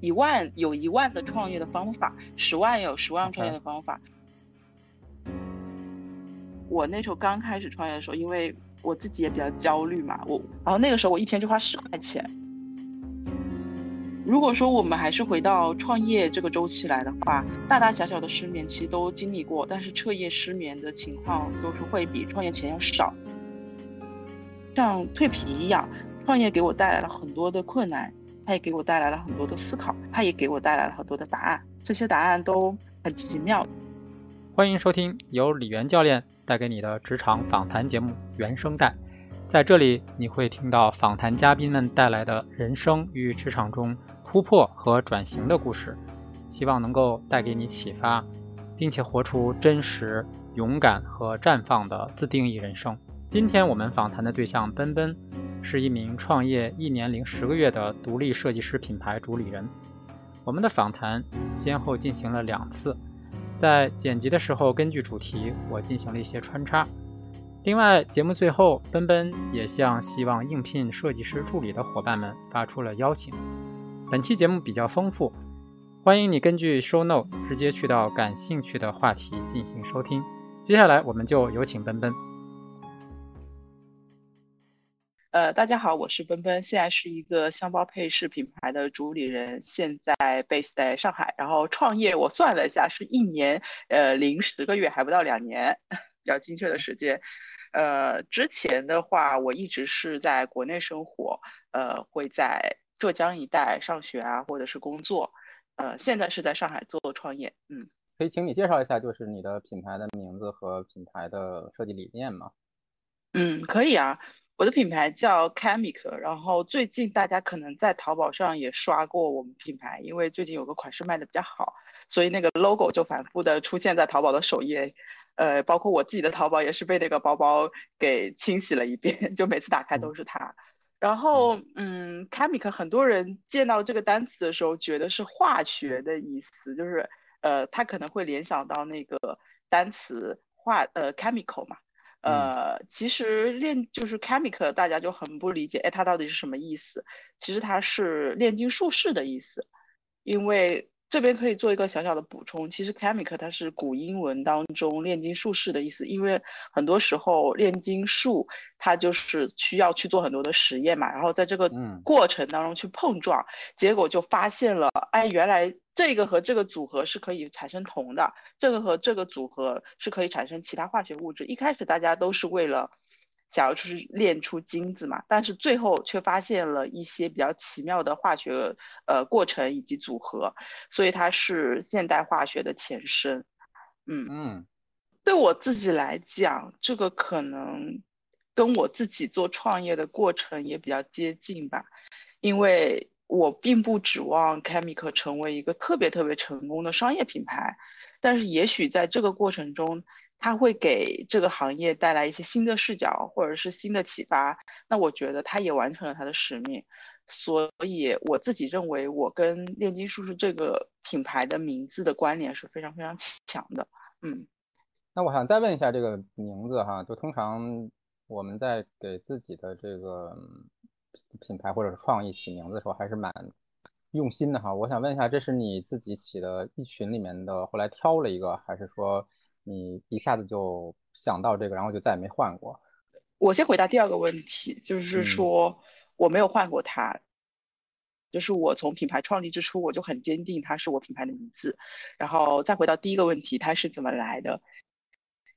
一万有一万的创业的方法，十万有十万创业的方法。我那时候刚开始创业的时候，因为我自己也比较焦虑嘛，我然后那个时候我一天就花十块钱。如果说我们还是回到创业这个周期来的话，大大小小的失眠其实都经历过，但是彻夜失眠的情况都是会比创业前要少。像蜕皮一样，创业给我带来了很多的困难，它也给我带来了很多的思考，它也给我带来了很多的答案，这些答案都很奇妙。欢迎收听由李源教练带给你的职场访谈节目《原声带》，在这里你会听到访谈嘉宾们带来的人生与职场中。突破和转型的故事，希望能够带给你启发，并且活出真实、勇敢和绽放的自定义人生。今天我们访谈的对象奔奔，是一名创业一年零十个月的独立设计师品牌主理人。我们的访谈先后进行了两次，在剪辑的时候，根据主题我进行了一些穿插。另外，节目最后，奔奔也向希望应聘设计师助理的伙伴们发出了邀请。本期节目比较丰富，欢迎你根据 show note 直接去到感兴趣的话题进行收听。接下来我们就有请奔奔。呃，大家好，我是奔奔，现在是一个箱包配饰品牌的主理人，现在 base 在上海，然后创业我算了一下是一年，呃，零十个月还不到两年，比较精确的时间。呃，之前的话我一直是在国内生活，呃，会在。浙江一带上学啊，或者是工作，呃，现在是在上海做创业。嗯，可以请你介绍一下，就是你的品牌的名字和品牌的设计理念吗？嗯，可以啊。我的品牌叫 Chemic，然后最近大家可能在淘宝上也刷过我们品牌，因为最近有个款式卖的比较好，所以那个 logo 就反复的出现在淘宝的首页。呃，包括我自己的淘宝也是被那个包包给清洗了一遍，就每次打开都是它。然后，嗯，chemic 很多人见到这个单词的时候，觉得是化学的意思，就是，呃，他可能会联想到那个单词化，呃，chemical 嘛，呃，其实炼就是 chemical，大家就很不理解，哎，它到底是什么意思？其实它是炼金术士的意思，因为。这边可以做一个小小的补充，其实 chemic 它是古英文当中炼金术士的意思，因为很多时候炼金术它就是需要去做很多的实验嘛，然后在这个过程当中去碰撞，结果就发现了，哎，原来这个和这个组合是可以产生铜的，这个和这个组合是可以产生其他化学物质。一开始大家都是为了。假如就是炼出金子嘛，但是最后却发现了一些比较奇妙的化学呃过程以及组合，所以它是现代化学的前身。嗯嗯，对我自己来讲，这个可能跟我自己做创业的过程也比较接近吧，因为我并不指望 Chemical 成为一个特别特别成功的商业品牌，但是也许在这个过程中。它会给这个行业带来一些新的视角，或者是新的启发。那我觉得它也完成了它的使命。所以我自己认为，我跟炼金术士这个品牌的名字的关联是非常非常强的。嗯，那我想再问一下这个名字哈，就通常我们在给自己的这个品牌或者是创意起名字的时候，还是蛮用心的哈。我想问一下，这是你自己起的一群里面的，后来挑了一个，还是说？你一下子就想到这个，然后就再也没换过。我先回答第二个问题，就是说我没有换过它，就是我从品牌创立之初我就很坚定它是我品牌的名字。然后再回到第一个问题，它是怎么来的？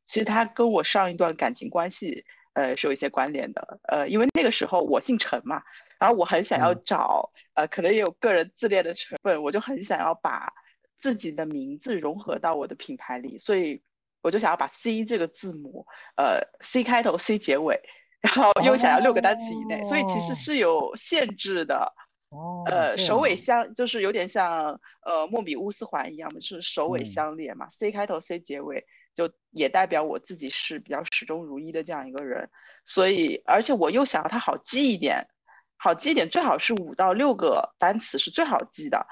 其实它跟我上一段感情关系，呃，是有一些关联的。呃，因为那个时候我姓陈嘛，然后我很想要找，呃，可能也有个人自恋的成分，我就很想要把自己的名字融合到我的品牌里，所以。我就想要把 C 这个字母，呃，C 开头，C 结尾，然后又想要六个单词以内，所以其实是有限制的。哦。呃，首尾相就是有点像呃莫比乌斯环一样的，是首尾相连嘛。C 开头，C 结尾，就也代表我自己是比较始终如一的这样一个人。所以，而且我又想要它好记一点，好记一点，最好是五到六个单词是最好记的。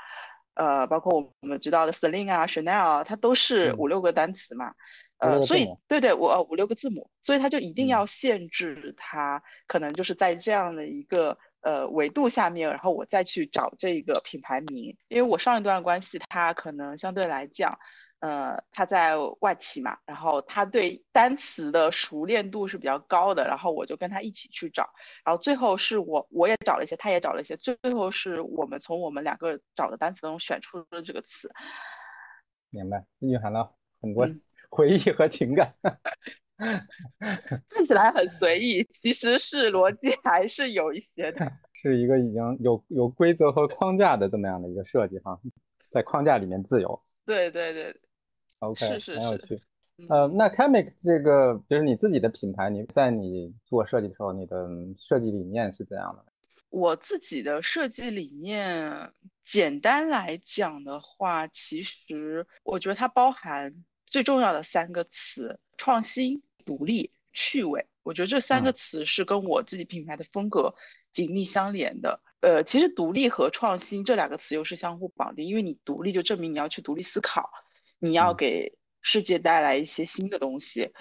呃，包括我们知道的 Celine 啊，Chanel 啊，它都是五六个单词嘛。呃，所以对对，我五六个字母，所以它就一定要限制它，可能就是在这样的一个呃维度下面，然后我再去找这个品牌名，因为我上一段关系它可能相对来讲。呃，他在外企嘛，然后他对单词的熟练度是比较高的，然后我就跟他一起去找，然后最后是我我也找了一些，他也找了一些，最后是我们从我们两个找的单词中选出了这个词。明白，蕴含了很多 回忆和情感。看起来很随意，其实是逻辑还是有一些的。是一个已经有有规则和框架的这么样的一个设计哈，在框架里面自由。对对对。OK，是是很有趣。呃，那 Chemic 这个就是你自己的品牌，你在你做设计的时候，你的设计理念是怎样的？我自己的设计理念，简单来讲的话，其实我觉得它包含最重要的三个词：创新、独立、趣味。我觉得这三个词是跟我自己品牌的风格紧密相连的。呃，其实独立和创新这两个词又是相互绑定，因为你独立就证明你要去独立思考。你要给世界带来一些新的东西，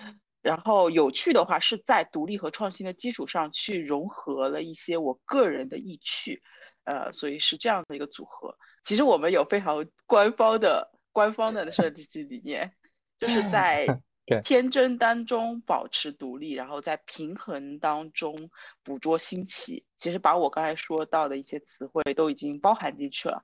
然后有趣的话是在独立和创新的基础上去融合了一些我个人的意趣，呃，所以是这样的一个组合。其实我们有非常官方的官方的设计理念，就是在 天真当中保持独立，然后在平衡当中捕捉新奇。其实把我刚才说到的一些词汇都已经包含进去了。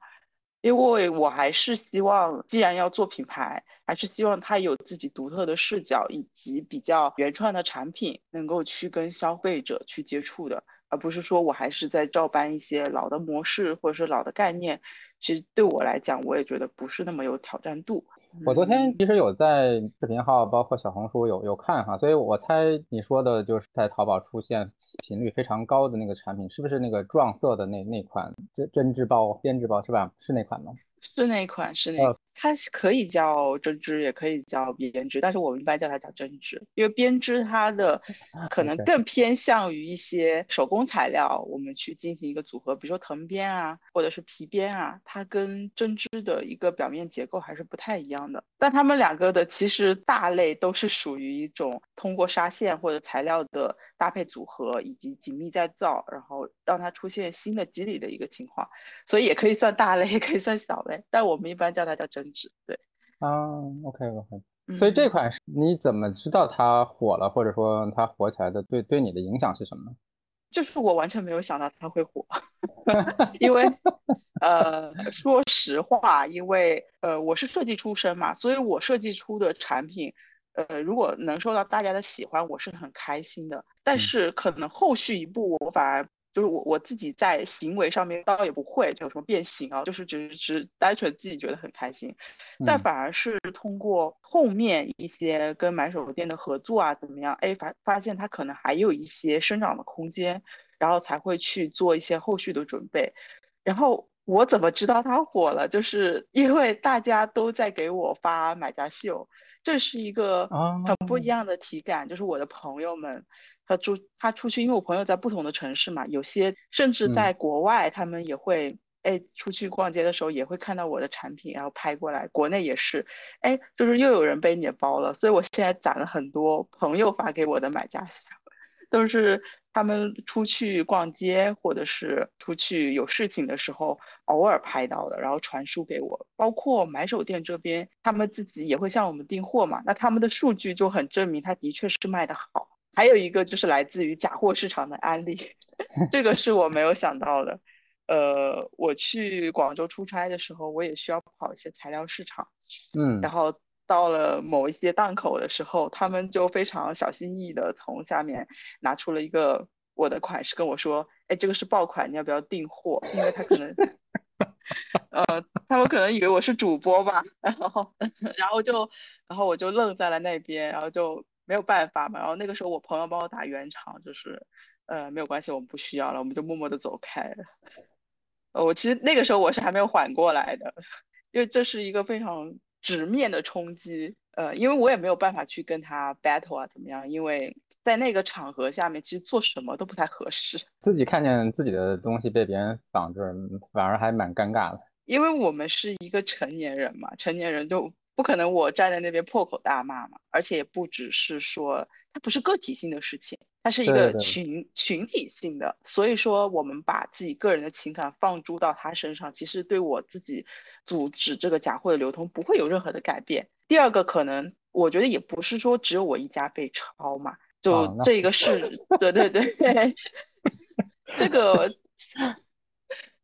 因为我还是希望，既然要做品牌，还是希望它有自己独特的视角以及比较原创的产品，能够去跟消费者去接触的，而不是说我还是在照搬一些老的模式或者是老的概念。其实对我来讲，我也觉得不是那么有挑战度。我昨天其实有在视频号，包括小红书有有看哈，所以我猜你说的就是在淘宝出现频率非常高的那个产品，是不是那个撞色的那那款针针织包、编织包是吧？是那款吗？是那款，是那，它可以叫针织，也可以叫编织，但是我们一般叫它叫针织，因为编织它的可能更偏向于一些手工材料，我们去进行一个组合，比如说藤编啊，或者是皮编啊，它跟针织的一个表面结构还是不太一样的。但它们两个的其实大类都是属于一种通过纱线或者材料的搭配组合以及紧密再造，然后让它出现新的肌理的一个情况，所以也可以算大类，也可以算小类。但我们一般叫它叫针织，对。啊，OK OK。所以这款是你怎么知道它火了，或者说它火起来的对对你的影响是什么？就是我完全没有想到它会火，因为呃，说实话，因为呃我是设计出身嘛，所以我设计出的产品，呃如果能受到大家的喜欢，我是很开心的。但是可能后续一步，我反而。就是我我自己在行为上面倒也不会就有什么变形啊，就是只是只单纯自己觉得很开心，但反而是通过后面一些跟买手店的合作啊怎么样，哎发发现它可能还有一些生长的空间，然后才会去做一些后续的准备。然后我怎么知道它火了？就是因为大家都在给我发买家秀，这是一个很不一样的体感，就是我的朋友们。他出他出去，因为我朋友在不同的城市嘛，有些甚至在国外，他们也会哎出去逛街的时候也会看到我的产品，然后拍过来。国内也是，哎，就是又有人背你的包了。所以我现在攒了很多朋友发给我的买家秀，都是他们出去逛街或者是出去有事情的时候偶尔拍到的，然后传输给我。包括买手店这边，他们自己也会向我们订货嘛，那他们的数据就很证明他的确是卖的好。还有一个就是来自于假货市场的案例，这个是我没有想到的。呃，我去广州出差的时候，我也需要跑一些材料市场，嗯，然后到了某一些档口的时候，他们就非常小心翼翼的从下面拿出了一个我的款式跟我说：“哎，这个是爆款，你要不要订货？”因为他可能，呃，他们可能以为我是主播吧，然后，然后就，然后我就愣在了那边，然后就。没有办法嘛，然后那个时候我朋友帮我打圆场，就是，呃，没有关系，我们不需要了，我们就默默的走开了。呃，我其实那个时候我是还没有缓过来的，因为这是一个非常直面的冲击，呃，因为我也没有办法去跟他 battle 啊，怎么样？因为在那个场合下面，其实做什么都不太合适。自己看见自己的东西被别人仿制，反而还蛮尴尬的。因为我们是一个成年人嘛，成年人就。不可能，我站在那边破口大骂嘛！而且也不只是说，它不是个体性的事情，它是一个群群体性的，所以说我们把自己个人的情感放诸到他身上，其实对我自己阻止这个假货的流通不会有任何的改变。第二个可能，我觉得也不是说只有我一家被抄嘛，就这个是，对对对，这个。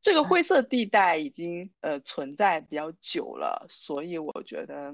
这个灰色地带已经呃存在比较久了，所以我觉得，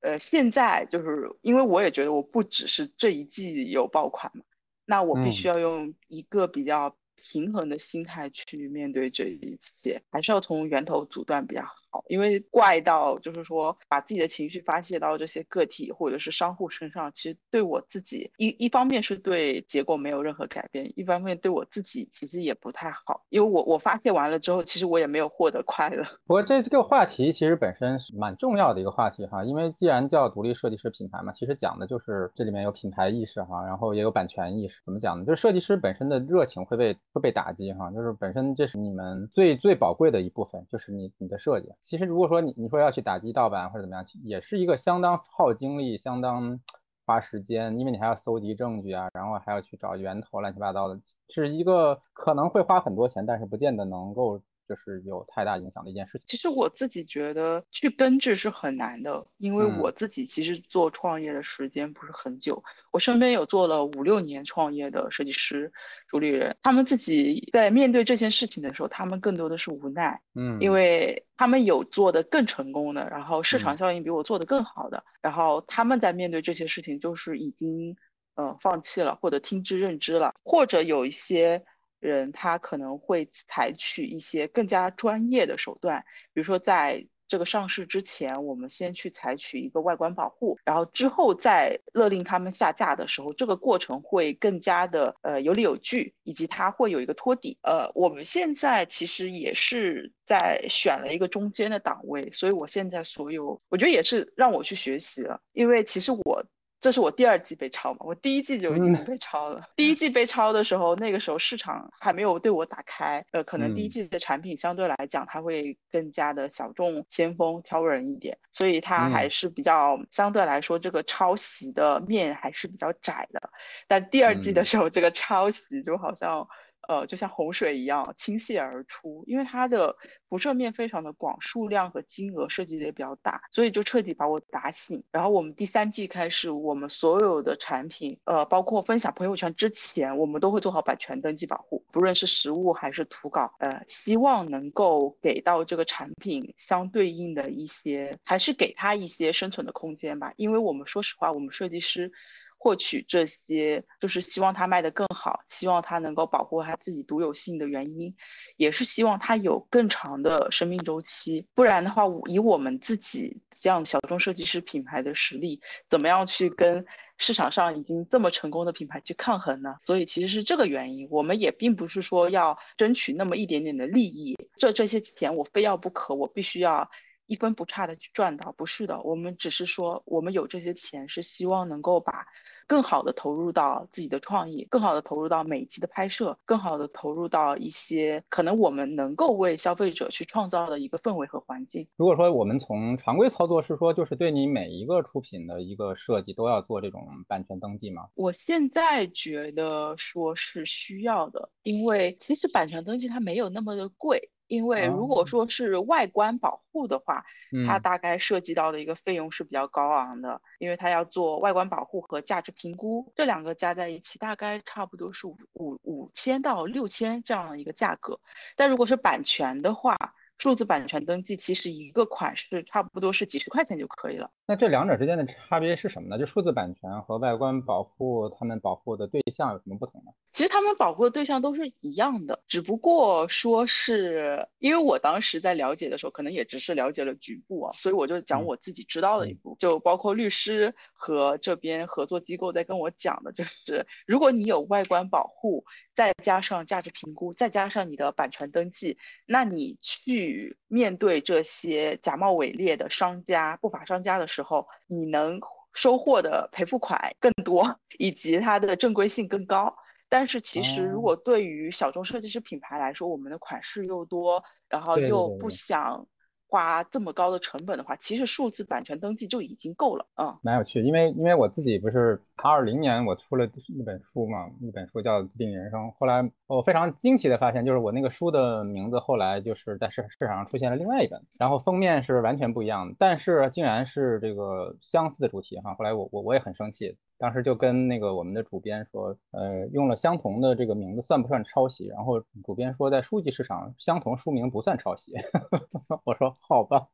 呃，现在就是因为我也觉得我不只是这一季有爆款嘛，那我必须要用一个比较平衡的心态去面对这一切，还是要从源头阻断比较好。因为怪到就是说，把自己的情绪发泄到这些个体或者是商户身上，其实对我自己一一方面是对结果没有任何改变，一方面对我自己其实也不太好。因为我我发泄完了之后，其实我也没有获得快乐。不过这这个话题其实本身是蛮重要的一个话题哈，因为既然叫独立设计师品牌嘛，其实讲的就是这里面有品牌意识哈，然后也有版权意识。怎么讲呢？就是设计师本身的热情会被会被打击哈，就是本身这是你们最最宝贵的一部分，就是你你的设计。其实如果说你你说要去打击盗版或者怎么样，也是一个相当耗精力、相当花时间，因为你还要搜集证据啊，然后还要去找源头，乱七八糟的，是一个可能会花很多钱，但是不见得能够。就是有太大影响的一件事情。其实我自己觉得去根治是很难的，因为我自己其实做创业的时间不是很久。我身边有做了五六年创业的设计师、主理人，他们自己在面对这件事情的时候，他们更多的是无奈。嗯，因为他们有做的更成功的，然后市场效应比我做的更好的，然后他们在面对这些事情，就是已经呃放弃了，或者听之任之了，或者有一些。人他可能会采取一些更加专业的手段，比如说在这个上市之前，我们先去采取一个外观保护，然后之后再勒令他们下架的时候，这个过程会更加的呃有理有据，以及它会有一个托底。呃，我们现在其实也是在选了一个中间的档位，所以我现在所有我觉得也是让我去学习了，因为其实我。这是我第二季被抄嘛？我第一季就已经 被抄了。第一季被抄的时候，那个时候市场还没有对我打开，呃，可能第一季的产品相对来讲，它会更加的小众、先锋、挑人一点，所以它还是比较相对来说，这个抄袭的面还是比较窄的。但第二季的时候，这个抄袭就好像。呃，就像洪水一样倾泻而出，因为它的辐射面非常的广，数量和金额设计的也比较大，所以就彻底把我打醒。然后我们第三季开始，我们所有的产品，呃，包括分享朋友圈之前，我们都会做好版权登记保护，不论是实物还是图稿，呃，希望能够给到这个产品相对应的一些，还是给他一些生存的空间吧。因为我们说实话，我们设计师。获取这些就是希望它卖得更好，希望它能够保护它自己独有性的原因，也是希望它有更长的生命周期。不然的话，以我们自己这样小众设计师品牌的实力，怎么样去跟市场上已经这么成功的品牌去抗衡呢？所以其实是这个原因。我们也并不是说要争取那么一点点的利益，这这些钱我非要不可，我必须要。一分不差的去赚到，不是的，我们只是说，我们有这些钱，是希望能够把更好的投入到自己的创意，更好的投入到每一期的拍摄，更好的投入到一些可能我们能够为消费者去创造的一个氛围和环境。如果说我们从常规操作是说，就是对你每一个出品的一个设计都要做这种版权登记吗？我现在觉得说是需要的，因为其实版权登记它没有那么的贵。因为如果说是外观保护的话，它大概涉及到的一个费用是比较高昂的，因为它要做外观保护和价值评估，这两个加在一起大概差不多是五五五千到六千这样的一个价格。但如果是版权的话，数字版权登记其实一个款式差不多是几十块钱就可以了。那这两者之间的差别是什么呢？就数字版权和外观保护，他们保护的对象有什么不同呢？其实他们保护的对象都是一样的，只不过说是因为我当时在了解的时候，可能也只是了解了局部啊，所以我就讲我自己知道的一步，就包括律师和这边合作机构在跟我讲的，就是如果你有外观保护。再加上价值评估，再加上你的版权登记，那你去面对这些假冒伪劣的商家、不法商家的时候，你能收获的赔付款更多，以及它的正规性更高。但是其实，如果对于小众设计师品牌来说，我们的款式又多，然后又不想花这么高的成本的话，其实数字版权登记就已经够了啊。蛮有趣，因为因为我自己不是他二零年我出了一本书嘛，一本书叫《自定义人生》，后来我非常惊奇的发现，就是我那个书的名字后来就是在市市场上出现了另外一本，然后封面是完全不一样的，但是竟然是这个相似的主题哈。后来我我我也很生气，当时就跟那个我们的主编说，呃，用了相同的这个名字算不算抄袭？然后主编说，在书籍市场相同书名不算抄袭。我说好吧。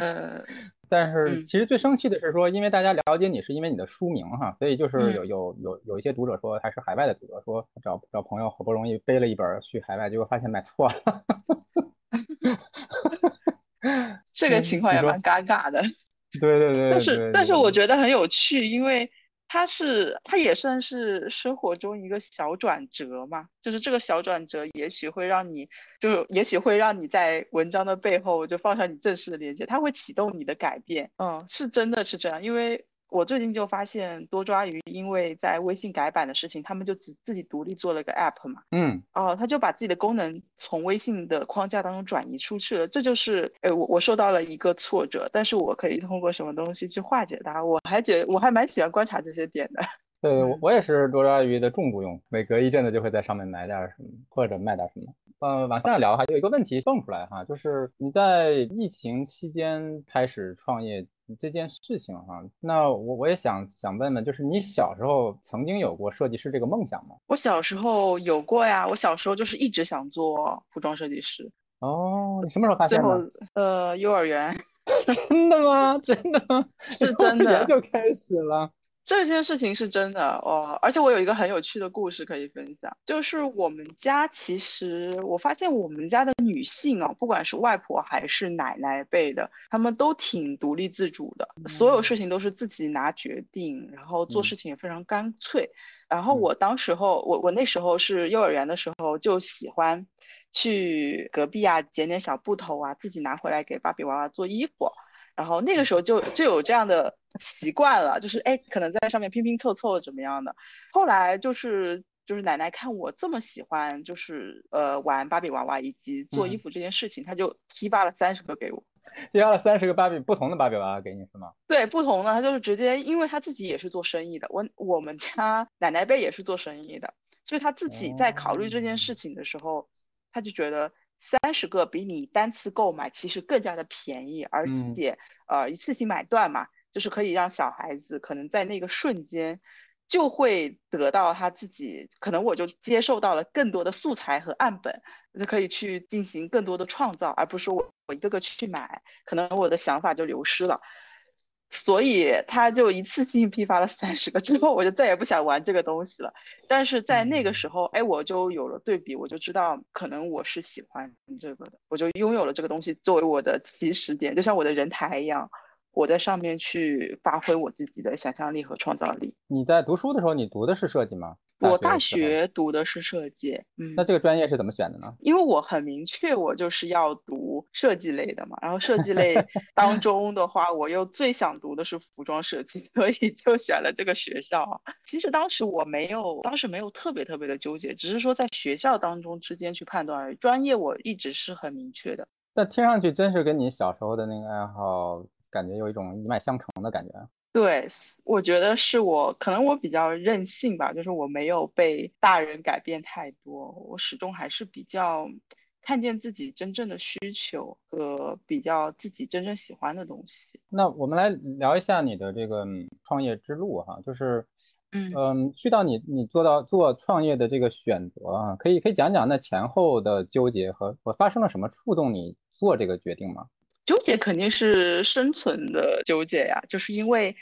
呃，但是其实最生气的是说，因为大家了解你是因为你的书名哈，所以就是有有有有一些读者说，还是海外的读者说，找找朋友好不容易背了一本去海外，结果发现买错了。这个情况也蛮尴尬的。对对对。但是但是我觉得很有趣，因为。它是，它也算是生活中一个小转折嘛，就是这个小转折，也许会让你，就是也许会让你在文章的背后就放上你正式的链接，它会启动你的改变，嗯，是真的是这样，因为。我最近就发现多抓鱼，因为在微信改版的事情，他们就自自己独立做了个 app 嘛，嗯，哦，他就把自己的功能从微信的框架当中转移出去了，这就是，哎，我我受到了一个挫折，但是我可以通过什么东西去化解它？我还觉我还蛮喜欢观察这些点的。对，我我也是多抓鱼的重度用户，每隔一阵子就会在上面买点什么或者卖点什么。呃，往下聊哈，有一个问题蹦出来哈，就是你在疫情期间开始创业。这件事情哈，那我我也想想问问，就是你小时候曾经有过设计师这个梦想吗？我小时候有过呀，我小时候就是一直想做服装设计师。哦，你什么时候发现的？呃，幼儿园。真的吗？真的吗？是真的就开始了。这件事情是真的哦，而且我有一个很有趣的故事可以分享，就是我们家其实我发现我们家的女性啊，不管是外婆还是奶奶辈的，她们都挺独立自主的，所有事情都是自己拿决定，然后做事情也非常干脆。然后我当时候，我我那时候是幼儿园的时候，就喜欢去隔壁啊捡点小布头啊，自己拿回来给芭比娃娃做衣服。然后那个时候就就有这样的习惯了，就是哎，可能在上面拼拼凑凑怎么样的。后来就是就是奶奶看我这么喜欢，就是呃玩芭比娃娃以及做衣服这件事情，她就批发了三十个给我，批发了三十个芭比不同的芭比娃娃给你是吗？对，不同的，她就是直接，因为她自己也是做生意的，我我们家奶奶辈也是做生意的，所以她自己在考虑这件事情的时候，她就觉得。三十个比你单次购买其实更加的便宜，而且呃一次性买断嘛，就是可以让小孩子可能在那个瞬间就会得到他自己，可能我就接受到了更多的素材和案本，就可以去进行更多的创造，而不是我我一个个去买，可能我的想法就流失了。所以他就一次性批发了三十个，之后我就再也不想玩这个东西了。但是在那个时候，哎，我就有了对比，我就知道可能我是喜欢这个的，我就拥有了这个东西作为我的起始点，就像我的人台一样，我在上面去发挥我自己的想象力和创造力。你在读书的时候，你读的是设计吗？我大学读的是设计，嗯，那这个专业是怎么选的呢？因为我很明确，我就是要读设计类的嘛。然后设计类 当中的话，我又最想读的是服装设计，所以 就选了这个学校。其实当时我没有，当时没有特别特别的纠结，只是说在学校当中之间去判断而已。专业我一直是很明确的。那听上去真是跟你小时候的那个爱好，感觉有一种一脉相承的感觉。对，我觉得是我可能我比较任性吧，就是我没有被大人改变太多，我始终还是比较看见自己真正的需求和比较自己真正喜欢的东西。那我们来聊一下你的这个创业之路哈，就是，嗯嗯，去到你你做到做创业的这个选择啊，可以可以讲讲那前后的纠结和和发生了什么触动你做这个决定吗？纠结肯定是生存的纠结呀，就是因为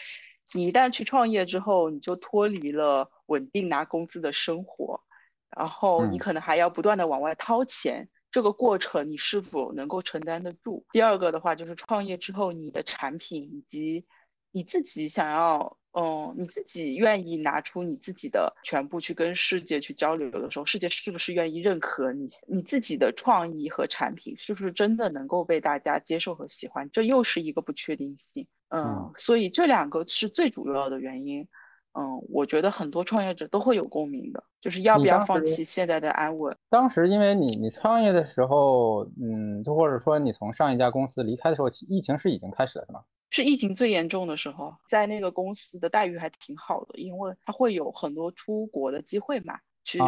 你一旦去创业之后，你就脱离了稳定拿工资的生活，然后你可能还要不断的往外掏钱，这个过程你是否能够承担得住？第二个的话就是创业之后，你的产品以及你自己想要。嗯，你自己愿意拿出你自己的全部去跟世界去交流的时候，世界是不是愿意认可你？你自己的创意和产品是不是真的能够被大家接受和喜欢？这又是一个不确定性。嗯，所以这两个是最主要的原因。嗯，我觉得很多创业者都会有共鸣的，就是要不要放弃现在的安稳。当时因为你你创业的时候，嗯，就或者说你从上一家公司离开的时候，疫情是已经开始了，是吗？是疫情最严重的时候，在那个公司的待遇还挺好的，因为它会有很多出国的机会嘛。去，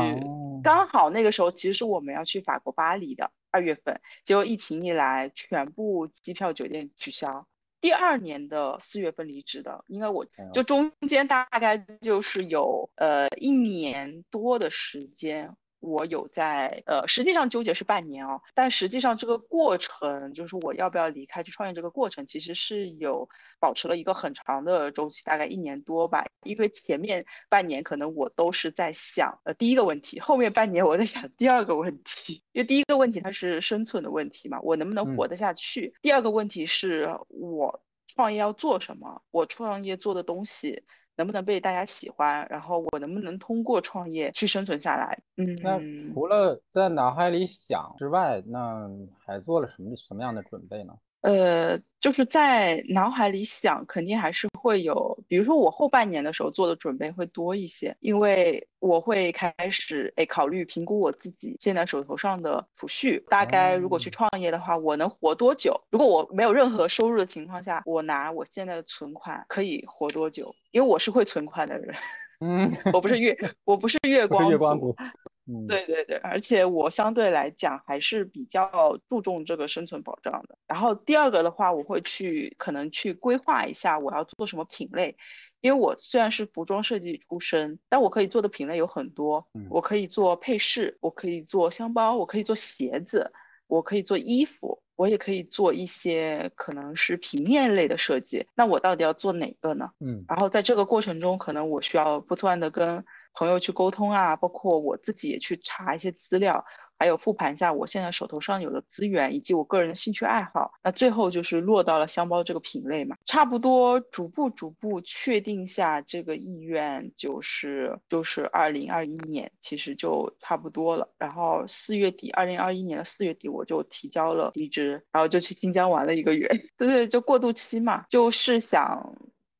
刚好那个时候其实是我们要去法国巴黎的二月份，结果疫情一来，全部机票酒店取消。第二年的四月份离职的，应该我就中间大概就是有呃一年多的时间。我有在，呃，实际上纠结是半年哦，但实际上这个过程，就是我要不要离开去创业这个过程，其实是有保持了一个很长的周期，大概一年多吧。因为前面半年可能我都是在想，呃，第一个问题，后面半年我在想第二个问题。因为第一个问题它是生存的问题嘛，我能不能活得下去？第二个问题是我创业要做什么？我创业做的东西。能不能被大家喜欢？然后我能不能通过创业去生存下来？嗯，那除了在脑海里想之外，那还做了什么什么样的准备呢？呃，就是在脑海里想，肯定还是会有。比如说，我后半年的时候做的准备会多一些，因为我会开始诶考虑评估我自己现在手头上的储蓄，大概如果去创业的话，我能活多久？如果我没有任何收入的情况下，我拿我现在的存款可以活多久？因为我是会存款的人，嗯，我不是月，我不是月光族。对对对，而且我相对来讲还是比较注重这个生存保障的。然后第二个的话，我会去可能去规划一下我要做什么品类，因为我虽然是服装设计出身，但我可以做的品类有很多。我可以做配饰，我可以做箱包，我可以做鞋子，我可以做衣服，我也可以做一些可能是平面类的设计。那我到底要做哪个呢？嗯，然后在这个过程中，可能我需要不断的跟。朋友去沟通啊，包括我自己也去查一些资料，还有复盘一下我现在手头上有的资源以及我个人的兴趣爱好。那最后就是落到了箱包这个品类嘛，差不多逐步逐步确定下这个意愿，就是就是二零二一年其实就差不多了。然后四月底，二零二一年的四月底我就提交了离职，然后就去新疆玩了一个月。对对，就过渡期嘛，就是想。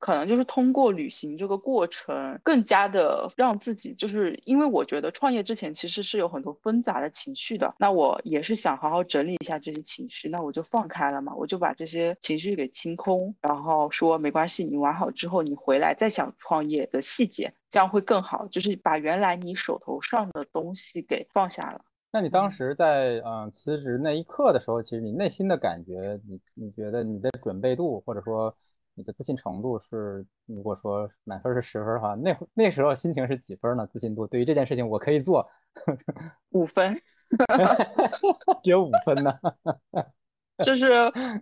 可能就是通过旅行这个过程，更加的让自己，就是因为我觉得创业之前其实是有很多纷杂的情绪的，那我也是想好好整理一下这些情绪，那我就放开了嘛，我就把这些情绪给清空，然后说没关系，你玩好之后你回来再想创业的细节，这样会更好，就是把原来你手头上的东西给放下了。那你当时在嗯辞职那一刻的时候，其实你内心的感觉，你你觉得你的准备度或者说？你的自信程度是，如果说满分是十分的话，那那时候心情是几分呢？自信度对于这件事情，我可以做 五分，只有五分呢。就是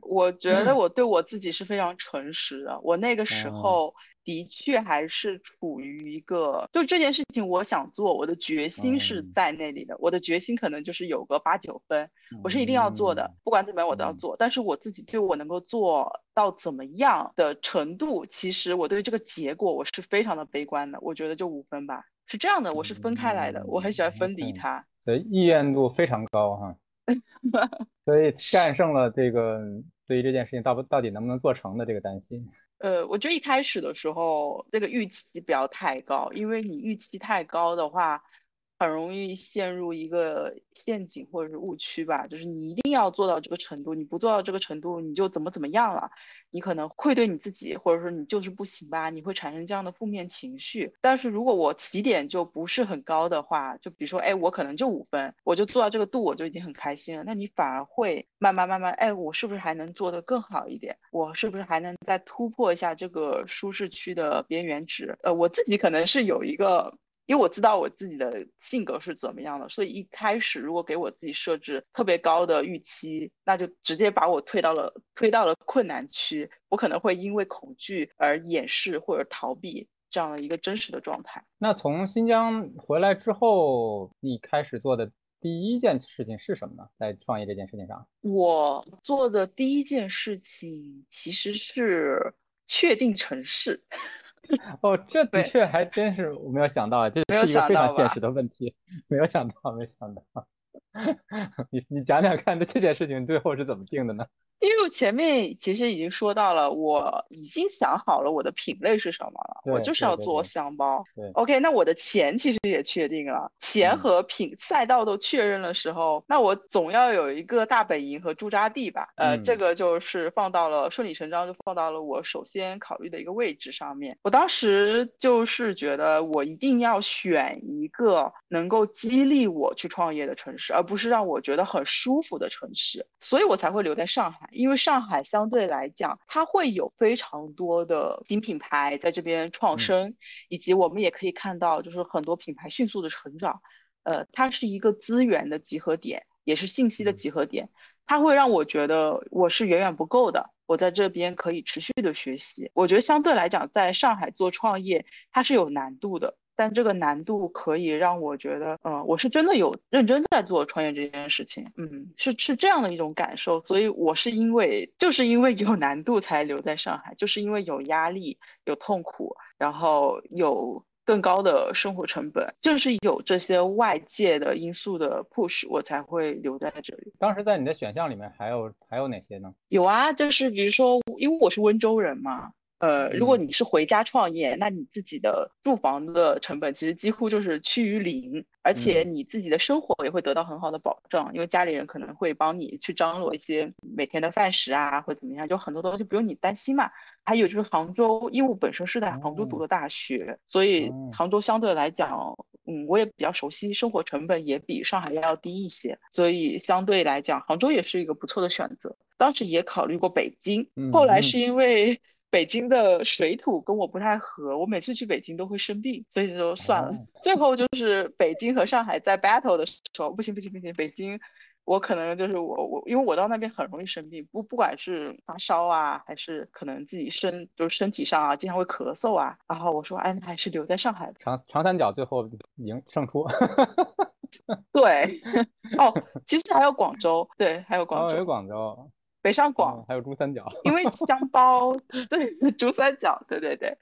我觉得我对我自己是非常诚实的，我那个时候的确还是处于一个，就这件事情我想做，我的决心是在那里的，我的决心可能就是有个八九分，我是一定要做的，不管怎么样我都要做。但是我自己对我能够做到怎么样的程度，其实我对这个结果我是非常的悲观的，我觉得就五分吧，是这样的，我是分开来的，我很喜欢分离它，的，意愿度非常高哈。所以战胜了这个对于这件事情到不到底能不能做成的这个担心。呃，我觉得一开始的时候这个预期不要太高，因为你预期太高的话。很容易陷入一个陷阱或者是误区吧，就是你一定要做到这个程度，你不做到这个程度，你就怎么怎么样了，你可能愧对你自己，或者说你就是不行吧，你会产生这样的负面情绪。但是如果我起点就不是很高的话，就比如说，哎，我可能就五分，我就做到这个度，我就已经很开心了。那你反而会慢慢慢慢，哎，我是不是还能做得更好一点？我是不是还能再突破一下这个舒适区的边缘值？呃，我自己可能是有一个。因为我知道我自己的性格是怎么样的，所以一开始如果给我自己设置特别高的预期，那就直接把我推到了推到了困难区。我可能会因为恐惧而掩饰或者逃避这样的一个真实的状态。那从新疆回来之后，你开始做的第一件事情是什么呢？在创业这件事情上，我做的第一件事情其实是确定城市。哦，这的确还真是我没有想到，这是一个非常现实的问题，没有想到，没想到。你你讲讲看，这件事情最后是怎么定的呢？因为我前面其实已经说到了，我已经想好了我的品类是什么了。我就是要做箱包。对，OK，那我的钱其实也确定了，钱和品赛道都确认了时候，那我总要有一个大本营和驻扎地吧？呃，这个就是放到了顺理成章，就放到了我首先考虑的一个位置上面。我当时就是觉得我一定要选一个能够激励我去创业的城市，而不是让我觉得很舒服的城市，所以我才会留在上海，因为上海相对来讲，它会有非常多的新品牌在这边创生，以及我们也可以看到，就是很多品牌迅速的成长。呃，它是一个资源的集合点，也是信息的集合点。它会让我觉得我是远远不够的，我在这边可以持续的学习。我觉得相对来讲，在上海做创业，它是有难度的，但这个难度可以让我觉得，嗯，我是真的有认真在做创业这件事情，嗯，是是这样的一种感受。所以我是因为就是因为有难度才留在上海，就是因为有压力、有痛苦，然后有。更高的生活成本，就是有这些外界的因素的 push，我才会留在这里。当时在你的选项里面还有还有哪些呢？有啊，就是比如说，因为我是温州人嘛。呃，如果你是回家创业，那你自己的住房的成本其实几乎就是趋于零，而且你自己的生活也会得到很好的保障，因为家里人可能会帮你去张罗一些每天的饭食啊，或者怎么样，就很多东西不用你担心嘛。还有就是杭州，因为我本身是在杭州读的大学，所以杭州相对来讲，嗯，我也比较熟悉，生活成本也比上海要低一些，所以相对来讲，杭州也是一个不错的选择。当时也考虑过北京，后来是因为。北京的水土跟我不太合，我每次去北京都会生病，所以就算了。最后就是北京和上海在 battle 的时候，不行不行不行，北京，我可能就是我我，因为我到那边很容易生病，不不管是发烧啊，还是可能自己身就是身体上啊，经常会咳嗽啊。然后我说，哎，那还是留在上海。长长三角最后赢胜出。对，哦，其实还有广州，对，还有广州，还有广州。北上广还有珠三角，因为 香包对珠三角，对对对，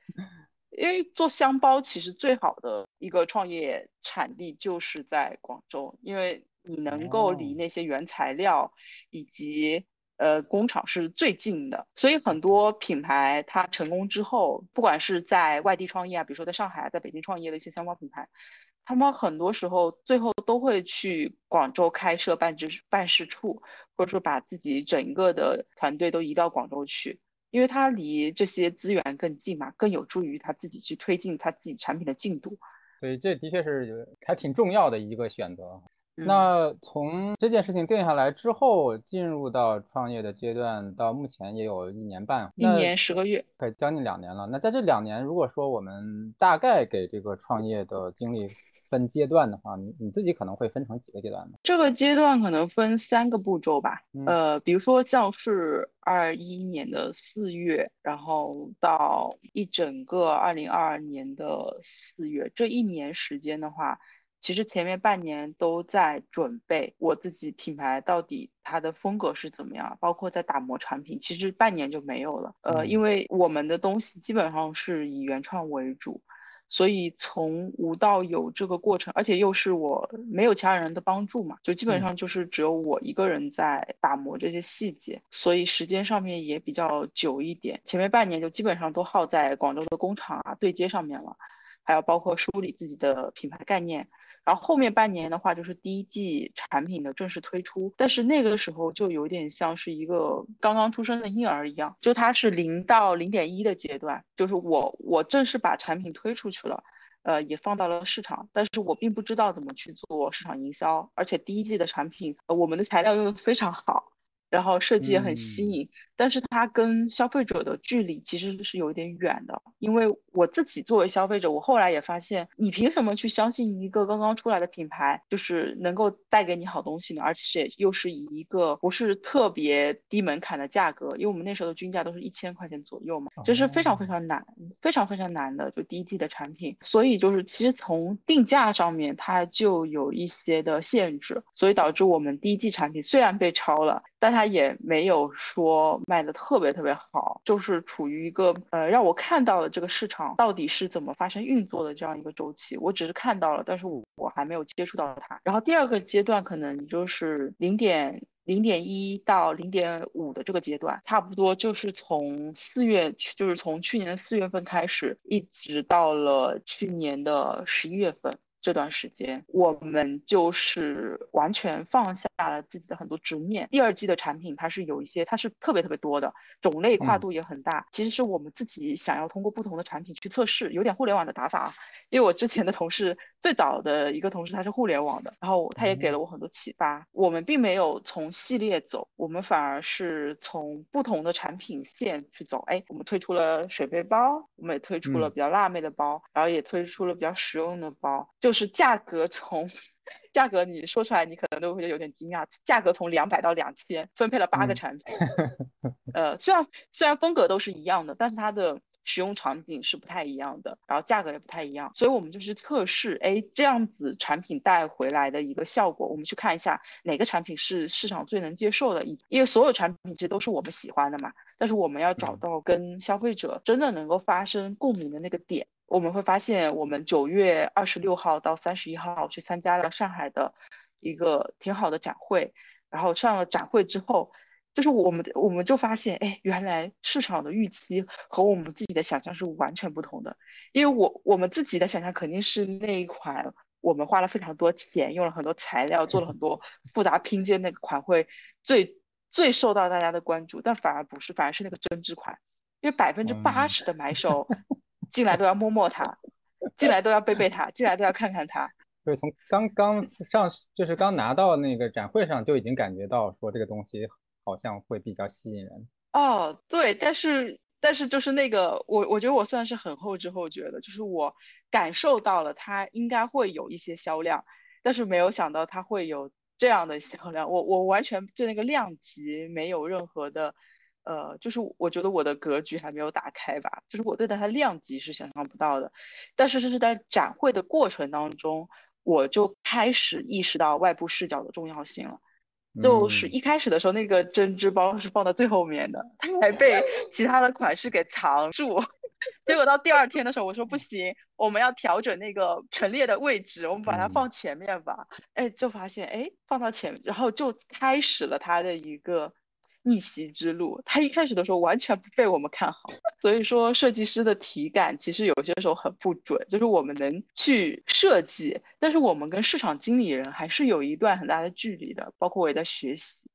因为做香包其实最好的一个创业产地就是在广州，因为你能够离那些原材料以及呃工厂是最近的，所以很多品牌它成功之后，不管是在外地创业啊，比如说在上海、在北京创业的一些香包品牌。他们很多时候最后都会去广州开设办事办事处，或者说把自己整个的团队都移到广州去，因为他离这些资源更近嘛，更有助于他自己去推进他自己产品的进度。所以这的确是还挺重要的一个选择。那从这件事情定下来之后，进入到创业的阶段，到目前也有一年半，一年十个月，快将近两年了。那在这两年，如果说我们大概给这个创业的经历。分阶段的话，你你自己可能会分成几个阶段呢？这个阶段可能分三个步骤吧。呃，比如说像是二一年的四月，然后到一整个二零二二年的四月，这一年时间的话，其实前面半年都在准备我自己品牌到底它的风格是怎么样，包括在打磨产品，其实半年就没有了。呃，因为我们的东西基本上是以原创为主。所以从无到有这个过程，而且又是我没有其他人的帮助嘛，就基本上就是只有我一个人在打磨这些细节，所以时间上面也比较久一点。前面半年就基本上都耗在广州的工厂啊对接上面了，还有包括梳理自己的品牌概念。然后后面半年的话，就是第一季产品的正式推出，但是那个时候就有点像是一个刚刚出生的婴儿一样，就它是零到零点一的阶段，就是我我正式把产品推出去了，呃，也放到了市场，但是我并不知道怎么去做市场营销，而且第一季的产品，我们的材料用的非常好。然后设计也很新颖，但是它跟消费者的距离其实是有一点远的。因为我自己作为消费者，我后来也发现，你凭什么去相信一个刚刚出来的品牌，就是能够带给你好东西呢？而且又是以一个不是特别低门槛的价格，因为我们那时候的均价都是一千块钱左右嘛，这是非常非常难、非常非常难的，就第一季的产品。所以就是其实从定价上面它就有一些的限制，所以导致我们第一季产品虽然被超了。但它也没有说卖的特别特别好，就是处于一个呃让我看到了这个市场到底是怎么发生运作的这样一个周期。我只是看到了，但是我我还没有接触到它。然后第二个阶段可能就是零点零点一到零点五的这个阶段，差不多就是从四月，就是从去年的四月份开始，一直到了去年的十一月份。这段时间，我们就是完全放下了自己的很多执念。第二季的产品，它是有一些，它是特别特别多的，种类跨度也很大。其实是我们自己想要通过不同的产品去测试，有点互联网的打法。因为我之前的同事，最早的一个同事他是互联网的，然后他也给了我很多启发。我们并没有从系列走，我们反而是从不同的产品线去走。哎，我们推出了水杯包，我们也推出了比较辣妹的包，然后也推出了比较实用的包，就。是价格从价格你说出来，你可能都会有点惊讶。价格从两百到两千，分配了八个产品。呃，虽然虽然风格都是一样的，但是它的使用场景是不太一样的，然后价格也不太一样。所以我们就是测试，哎，这样子产品带回来的一个效果，我们去看一下哪个产品是市场最能接受的。因为所有产品其实都是我们喜欢的嘛，但是我们要找到跟消费者真的能够发生共鸣的那个点。我们会发现，我们九月二十六号到三十一号去参加了上海的一个挺好的展会，然后上了展会之后，就是我们我们就发现，哎，原来市场的预期和我们自己的想象是完全不同的。因为我我们自己的想象肯定是那一款，我们花了非常多钱，用了很多材料，做了很多复杂拼接那个款会最最受到大家的关注，但反而不是，反而是那个针织款，因为百分之八十的买手。进来都要摸摸它，进来都要背背它，进来都要看看它。对，从刚刚上就是刚拿到那个展会上就已经感觉到说这个东西好像会比较吸引人。哦，对，但是但是就是那个我我觉得我算是很后知后觉的，就是我感受到了它应该会有一些销量，但是没有想到它会有这样的销量。我我完全对那个量级没有任何的。呃，就是我觉得我的格局还没有打开吧，就是我对待它量级是想象不到的，但是这是在展会的过程当中，我就开始意识到外部视角的重要性了。就是一开始的时候，那个针织包是放到最后面的，它还被其他的款式给藏住。结果到第二天的时候，我说不行，我们要调整那个陈列的位置，我们把它放前面吧。哎，就发现哎，放到前，然后就开始了它的一个。逆袭之路，他一开始的时候完全不被我们看好，所以说设计师的体感其实有些时候很不准，就是我们能去设计，但是我们跟市场经理人还是有一段很大的距离的。包括我也在学习，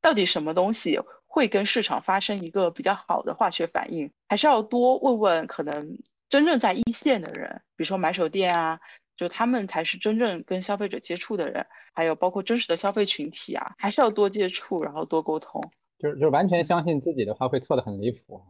到底什么东西会跟市场发生一个比较好的化学反应，还是要多问问可能真正在一线的人，比如说买手店啊，就他们才是真正跟消费者接触的人，还有包括真实的消费群体啊，还是要多接触，然后多沟通。就是就是完全相信自己的话会错的很离谱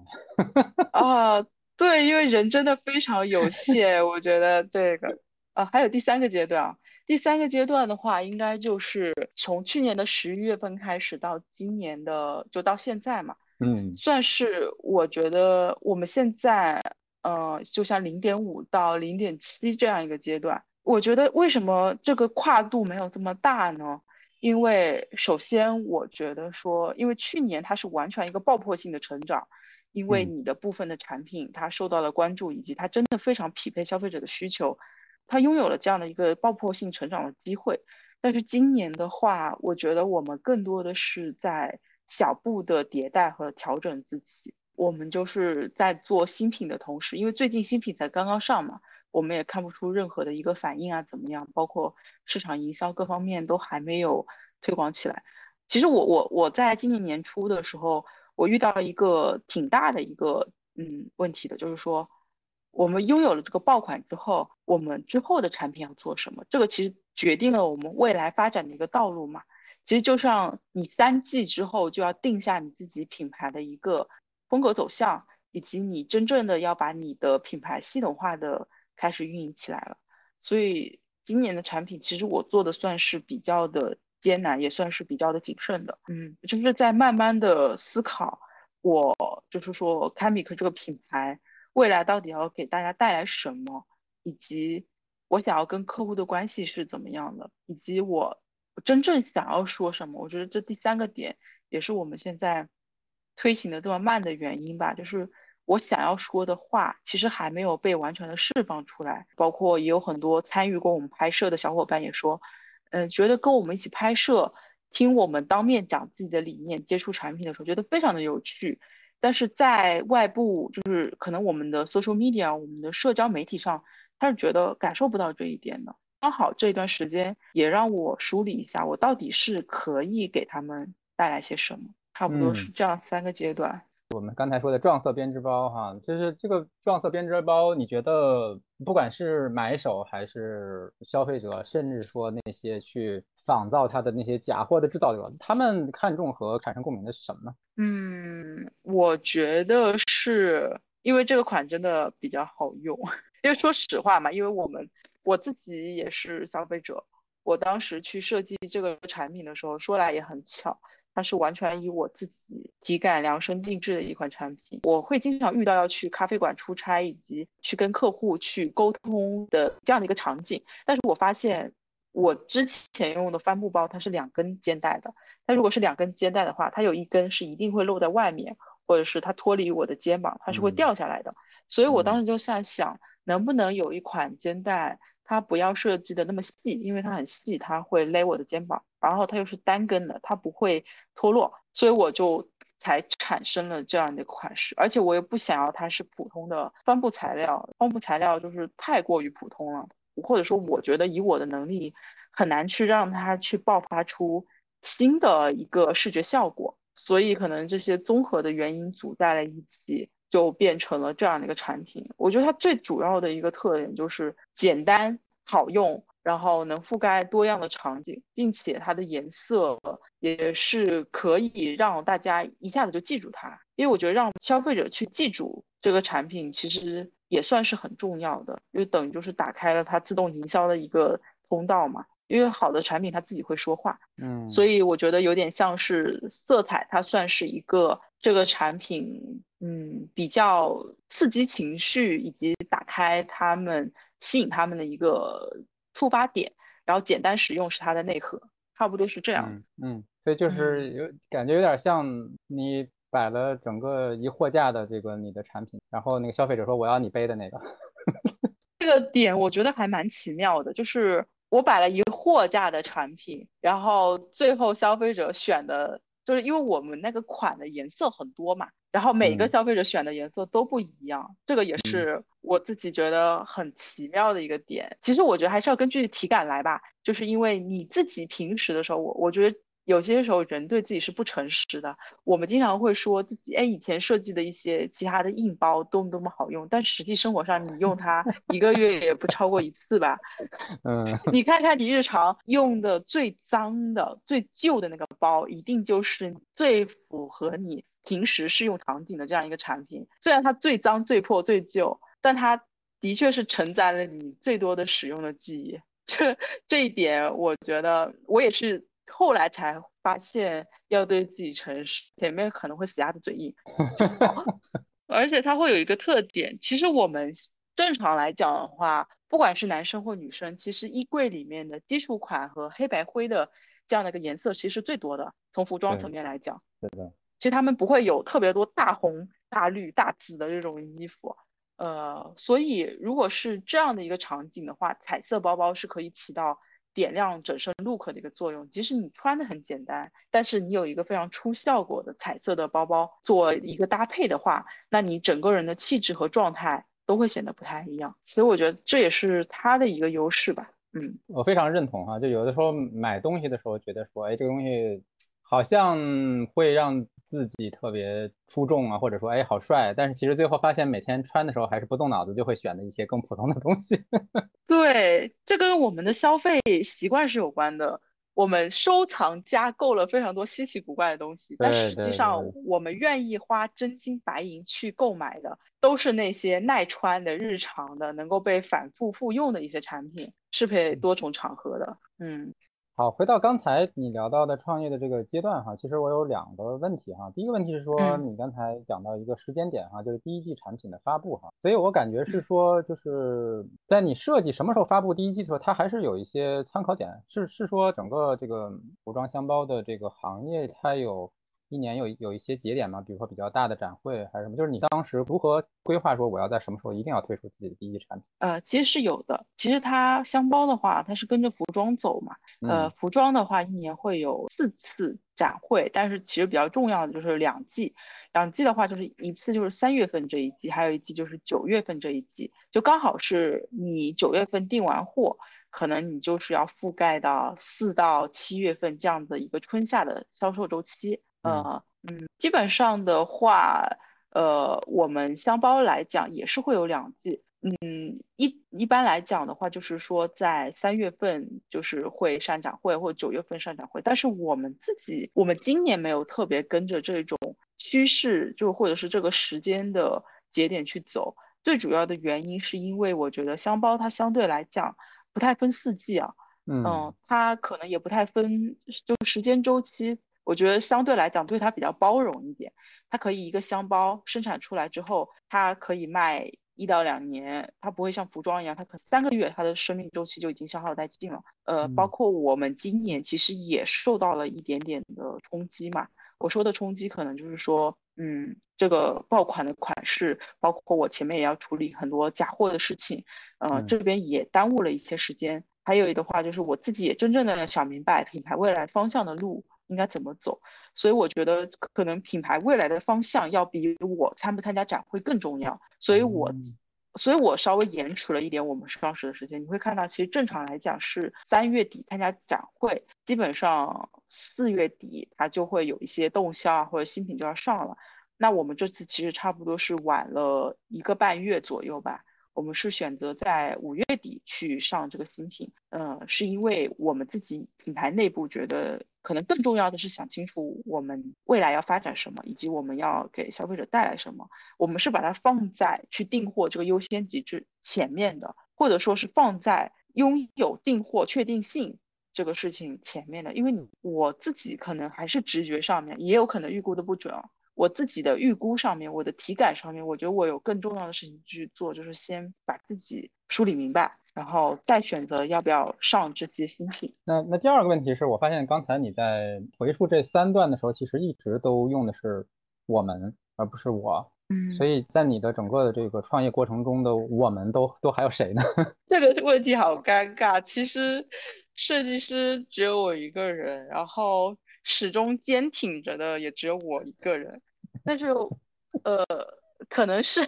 啊！对，因为人真的非常有限，我觉得这个啊，还有第三个阶段啊，第三个阶段的话，应该就是从去年的十一月份开始到今年的就到现在嘛，嗯，算是我觉得我们现在呃，就像零点五到零点七这样一个阶段，我觉得为什么这个跨度没有这么大呢？因为首先，我觉得说，因为去年它是完全一个爆破性的成长，因为你的部分的产品它受到了关注，以及它真的非常匹配消费者的需求，它拥有了这样的一个爆破性成长的机会。但是今年的话，我觉得我们更多的是在小步的迭代和调整自己。我们就是在做新品的同时，因为最近新品才刚刚上嘛。我们也看不出任何的一个反应啊，怎么样？包括市场营销各方面都还没有推广起来。其实我我我在今年年初的时候，我遇到了一个挺大的一个嗯问题的，就是说我们拥有了这个爆款之后，我们之后的产品要做什么？这个其实决定了我们未来发展的一个道路嘛。其实就像你三季之后就要定下你自己品牌的一个风格走向，以及你真正的要把你的品牌系统化的。开始运营起来了，所以今年的产品其实我做的算是比较的艰难，也算是比较的谨慎的。嗯，就是在慢慢的思考，我就是说 c a m i c 这个品牌未来到底要给大家带来什么，以及我想要跟客户的关系是怎么样的，以及我真正想要说什么。我觉得这第三个点也是我们现在推行的这么慢的原因吧，就是。我想要说的话，其实还没有被完全的释放出来。包括也有很多参与过我们拍摄的小伙伴也说，嗯，觉得跟我们一起拍摄听我们当面讲自己的理念、接触产品的时候，觉得非常的有趣。但是在外部，就是可能我们的 social media、我们的社交媒体上，他是觉得感受不到这一点的。刚好这段时间也让我梳理一下，我到底是可以给他们带来些什么，差不多是这样三个阶段。我们刚才说的撞色编织包，哈，就是这个撞色编织包，你觉得不管是买手还是消费者，甚至说那些去仿造它的那些假货的制造者，他们看重和产生共鸣的是什么呢？嗯，我觉得是因为这个款真的比较好用，因为说实话嘛，因为我们我自己也是消费者，我当时去设计这个产品的时候，说来也很巧。它是完全以我自己体感量身定制的一款产品。我会经常遇到要去咖啡馆出差，以及去跟客户去沟通的这样的一个场景。但是我发现，我之前用的帆布包它是两根肩带的。它如果是两根肩带的话，它有一根是一定会露在外面，或者是它脱离我的肩膀，它是会掉下来的。所以我当时就在想，能不能有一款肩带，它不要设计的那么细，因为它很细，它会勒我的肩膀。然后它又是单根的，它不会脱落，所以我就才产生了这样的款式。而且我也不想要它是普通的帆布材料，帆布材料就是太过于普通了，或者说我觉得以我的能力很难去让它去爆发出新的一个视觉效果。所以可能这些综合的原因组在了一起，就变成了这样的一个产品。我觉得它最主要的一个特点就是简单好用。然后能覆盖多样的场景，并且它的颜色也是可以让大家一下子就记住它。因为我觉得让消费者去记住这个产品，其实也算是很重要的，因为等于就是打开了它自动营销的一个通道嘛。因为好的产品它自己会说话，嗯，所以我觉得有点像是色彩，它算是一个这个产品，嗯，比较刺激情绪以及打开他们、吸引他们的一个。触发点，然后简单使用是它的内核，差不多是这样。嗯，所以就是有感觉有点像你摆了整个一货架的这个你的产品，然后那个消费者说我要你背的那个。这个点我觉得还蛮奇妙的，就是我摆了一货架的产品，然后最后消费者选的，就是因为我们那个款的颜色很多嘛。然后每个消费者选的颜色都不一样，这个也是我自己觉得很奇妙的一个点。其实我觉得还是要根据体感来吧，就是因为你自己平时的时候，我我觉得有些时候人对自己是不诚实的。我们经常会说自己，哎，以前设计的一些其他的硬包多么多么好用，但实际生活上你用它 一个月也不超过一次吧。嗯，你看看你日常用的最脏的、最旧的那个包，一定就是最符合你。平时适用场景的这样一个产品，虽然它最脏、最破、最旧，但它的确是承载了你最多的使用的记忆。这这一点，我觉得我也是后来才发现要对自己诚实，前面可能会死鸭子嘴硬。而且它会有一个特点，其实我们正常来讲的话，不管是男生或女生，其实衣柜里面的基础款和黑白灰的这样的一个颜色，其实最多的。从服装层面来讲，对的。其实他们不会有特别多大红、大绿、大紫的这种衣服，呃，所以如果是这样的一个场景的话，彩色包包是可以起到点亮整身 look 的一个作用。即使你穿的很简单，但是你有一个非常出效果的彩色的包包做一个搭配的话，那你整个人的气质和状态都会显得不太一样。所以我觉得这也是它的一个优势吧。嗯，我非常认同哈，就有的时候买东西的时候觉得说，哎，这个东西好像会让。自己特别出众啊，或者说哎好帅，但是其实最后发现每天穿的时候还是不动脑子就会选的一些更普通的东西。对，这跟我们的消费习惯是有关的。我们收藏加购了非常多稀奇古怪的东西，但实际上我们愿意花真金白银去购买的都是那些耐穿的、日常的、能够被反复复用的一些产品，适配多重场合的。嗯。好，回到刚才你聊到的创业的这个阶段哈，其实我有两个问题哈。第一个问题是说，你刚才讲到一个时间点哈，就是第一季产品的发布哈，所以我感觉是说，就是在你设计什么时候发布第一季的时候，它还是有一些参考点，是是说整个这个服装箱包的这个行业它有一年有有一些节点吗？比如说比较大的展会还是什么？就是你当时如何规划说我要在什么时候一定要推出自己的第一产品？呃，其实是有的。其实它箱包的话，它是跟着服装走嘛。呃，服装的话，一年会有四次展会，但是其实比较重要的就是两季。两季的话，就是一次就是三月份这一季，还有一季就是九月份这一季，就刚好是你九月份订完货。可能你就是要覆盖到四到七月份这样的一个春夏的销售周期，呃，嗯，基本上的话，呃，我们箱包来讲也是会有两季，嗯，一一般来讲的话，就是说在三月份就是会上展会，或者九月份上展会，但是我们自己，我们今年没有特别跟着这种趋势，就或者是这个时间的节点去走，最主要的原因是因为我觉得箱包它相对来讲。不太分四季啊，嗯，它可能也不太分，就时间周期，我觉得相对来讲对它比较包容一点。它可以一个箱包生产出来之后，它可以卖一到两年，它不会像服装一样，它可三个月它的生命周期就已经消耗殆尽了。呃，包括我们今年其实也受到了一点点的冲击嘛。我说的冲击可能就是说，嗯，这个爆款的款式，包括我前面也要处理很多假货的事情，呃，这边也耽误了一些时间。还有的话就是我自己也真正的想明白品牌未来方向的路应该怎么走，所以我觉得可能品牌未来的方向要比我参不参加展会更重要。所以我。所以我稍微延迟了一点我们上市的时间。你会看到，其实正常来讲是三月底参加展会，基本上四月底它就会有一些动销啊，或者新品就要上了。那我们这次其实差不多是晚了一个半月左右吧。我们是选择在五月底去上这个新品，呃，是因为我们自己品牌内部觉得，可能更重要的是想清楚我们未来要发展什么，以及我们要给消费者带来什么。我们是把它放在去订货这个优先级之前面的，或者说是放在拥有订货确定性这个事情前面的。因为你我自己可能还是直觉上面，也有可能预估的不准啊。我自己的预估上面，我的体感上面，我觉得我有更重要的事情去做，就是先把自己梳理明白，然后再选择要不要上这些新品。那那第二个问题是我发现刚才你在回述这三段的时候，其实一直都用的是我们，而不是我。嗯，所以在你的整个的这个创业过程中的我们都都还有谁呢？这个问题好尴尬。其实设计师只有我一个人，然后始终坚挺着的也只有我一个人。但是，呃，可能是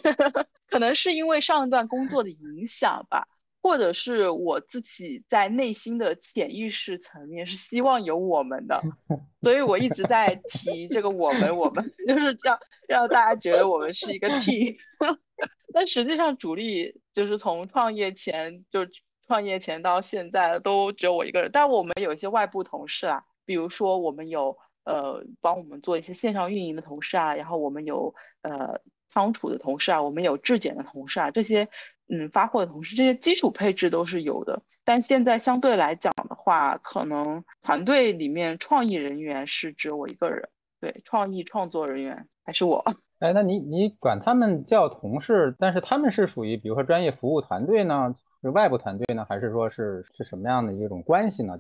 可能是因为上一段工作的影响吧，或者是我自己在内心的潜意识层面是希望有我们的，所以我一直在提这个我们，我们就是让让大家觉得我们是一个 team。但实际上主力就是从创业前就创业前到现在都只有我一个人，但我们有一些外部同事啊，比如说我们有。呃，帮我们做一些线上运营的同事啊，然后我们有呃仓储的同事啊，我们有质检的同事啊，这些嗯发货的同事，这些基础配置都是有的。但现在相对来讲的话，可能团队里面创意人员是只有我一个人，对，创意创作人员还是我。哎，那你你管他们叫同事，但是他们是属于比如说专业服务团队呢，是外部团队呢，还是说是是什么样的一种关系呢？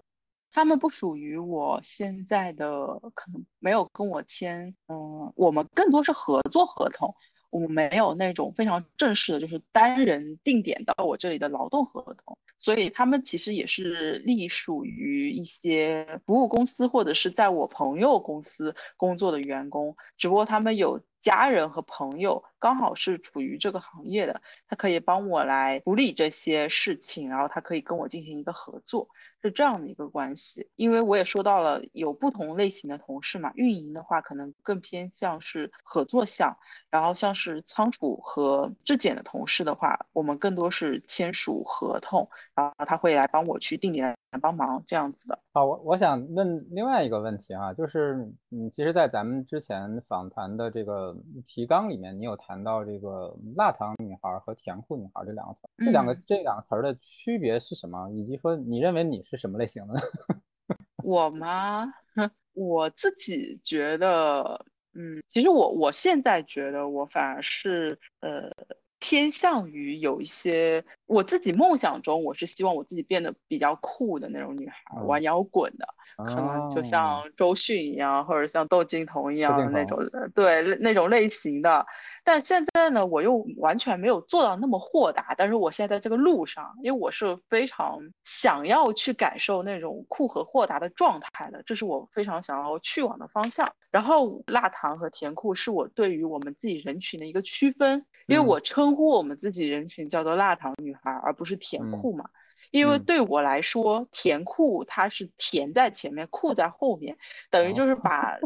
他们不属于我现在的，可能没有跟我签，嗯，我们更多是合作合同，我们没有那种非常正式的，就是单人定点到我这里的劳动合同，所以他们其实也是隶属于一些服务公司或者是在我朋友公司工作的员工，只不过他们有家人和朋友刚好是处于这个行业的，他可以帮我来处理这些事情，然后他可以跟我进行一个合作。是这样的一个关系，因为我也说到了有不同类型的同事嘛，运营的话可能更偏向是合作项，然后像是仓储和质检的同事的话，我们更多是签署合同，然后他会来帮我去定点帮忙这样子的。好，我我想问另外一个问题啊，就是嗯，其实，在咱们之前访谈的这个提纲里面，你有谈到这个辣糖女孩和甜酷女孩这两个词，这两个这两个词儿的区别是什么？以及说你认为你是？是什么类型的？我吗？我自己觉得，嗯，其实我我现在觉得我反而是呃偏向于有一些我自己梦想中，我是希望我自己变得比较酷的那种女孩，玩摇滚的，可能就像周迅一样，或者像窦靖童一样的那种，对那种类型的。但现在呢，我又完全没有做到那么豁达。但是我现在在这个路上，因为我是非常想要去感受那种酷和豁达的状态的，这是我非常想要去往的方向。然后，辣糖和甜酷是我对于我们自己人群的一个区分，因为我称呼我们自己人群叫做辣糖女孩，而不是甜酷嘛。因为对我来说，甜酷它是甜在前面，酷在后面，等于就是把。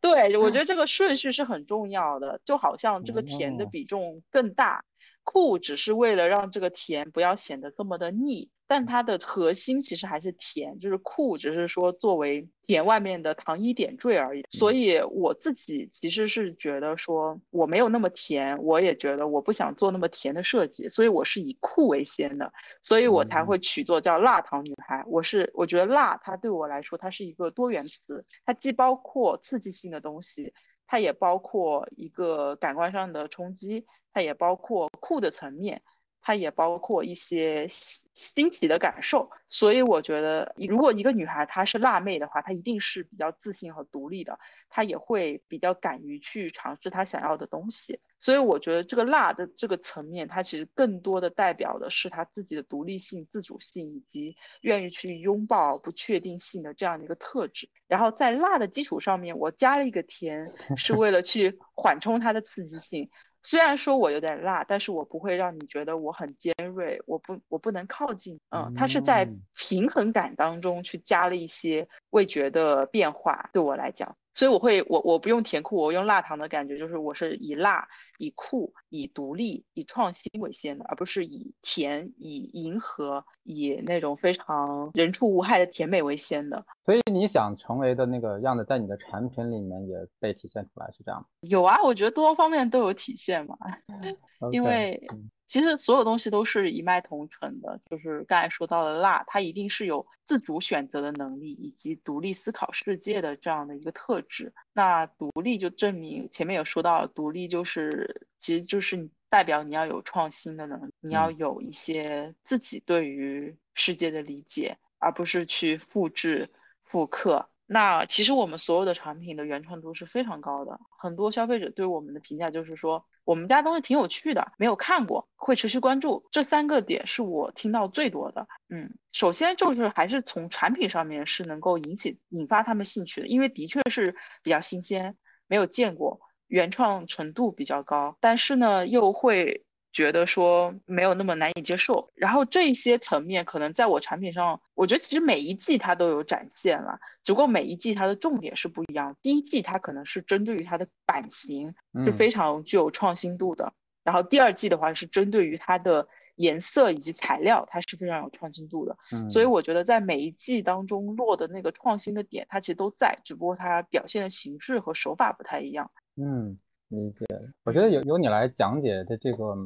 对，我觉得这个顺序是很重要的，就好像这个甜的。比重更大，酷只是为了让这个甜不要显得这么的腻。但它的核心其实还是甜，就是酷，只是说作为甜外面的糖衣点缀而已。所以我自己其实是觉得说我没有那么甜，我也觉得我不想做那么甜的设计，所以我是以酷为先的，所以我才会取作叫辣糖女孩。我是我觉得辣，它对我来说它是一个多元词，它既包括刺激性的东西，它也包括一个感官上的冲击，它也包括酷的层面。它也包括一些新奇的感受，所以我觉得，如果一个女孩她是辣妹的话，她一定是比较自信和独立的，她也会比较敢于去尝试她想要的东西。所以我觉得这个辣的这个层面，它其实更多的代表的是她自己的独立性、自主性以及愿意去拥抱不确定性的这样的一个特质。然后在辣的基础上面，我加了一个甜，是为了去缓冲它的刺激性。虽然说我有点辣，但是我不会让你觉得我很尖锐，我不我不能靠近，嗯，它是在平衡感当中去加了一些味觉的变化，对我来讲。所以我会，我我不用甜酷，我用辣糖的感觉，就是我是以辣、以酷、以独立、以创新为先的，而不是以甜、以迎合、以那种非常人畜无害的甜美为先的。所以你想成为的那个样子，在你的产品里面也被体现出来，是这样吗？有啊，我觉得多方面都有体现嘛，因为。其实所有东西都是一脉同承的，就是刚才说到的辣，它一定是有自主选择的能力以及独立思考世界的这样的一个特质。那独立就证明前面有说到，独立就是其实就是代表你要有创新的能力，你要有一些自己对于世界的理解，而不是去复制复刻。那其实我们所有的产品的原创度是非常高的，很多消费者对我们的评价就是说，我们家东西挺有趣的，没有看过，会持续关注。这三个点是我听到最多的。嗯，首先就是还是从产品上面是能够引起引发他们兴趣的，因为的确是比较新鲜，没有见过，原创程度比较高，但是呢又会。觉得说没有那么难以接受，然后这些层面可能在我产品上，我觉得其实每一季它都有展现了，只不过每一季它的重点是不一样。第一季它可能是针对于它的版型是非常具有创新度的，然后第二季的话是针对于它的颜色以及材料，它是非常有创新度的。所以我觉得在每一季当中落的那个创新的点，它其实都在，只不过它表现的形式和手法不太一样。嗯，理解。我觉得由由你来讲解的这个。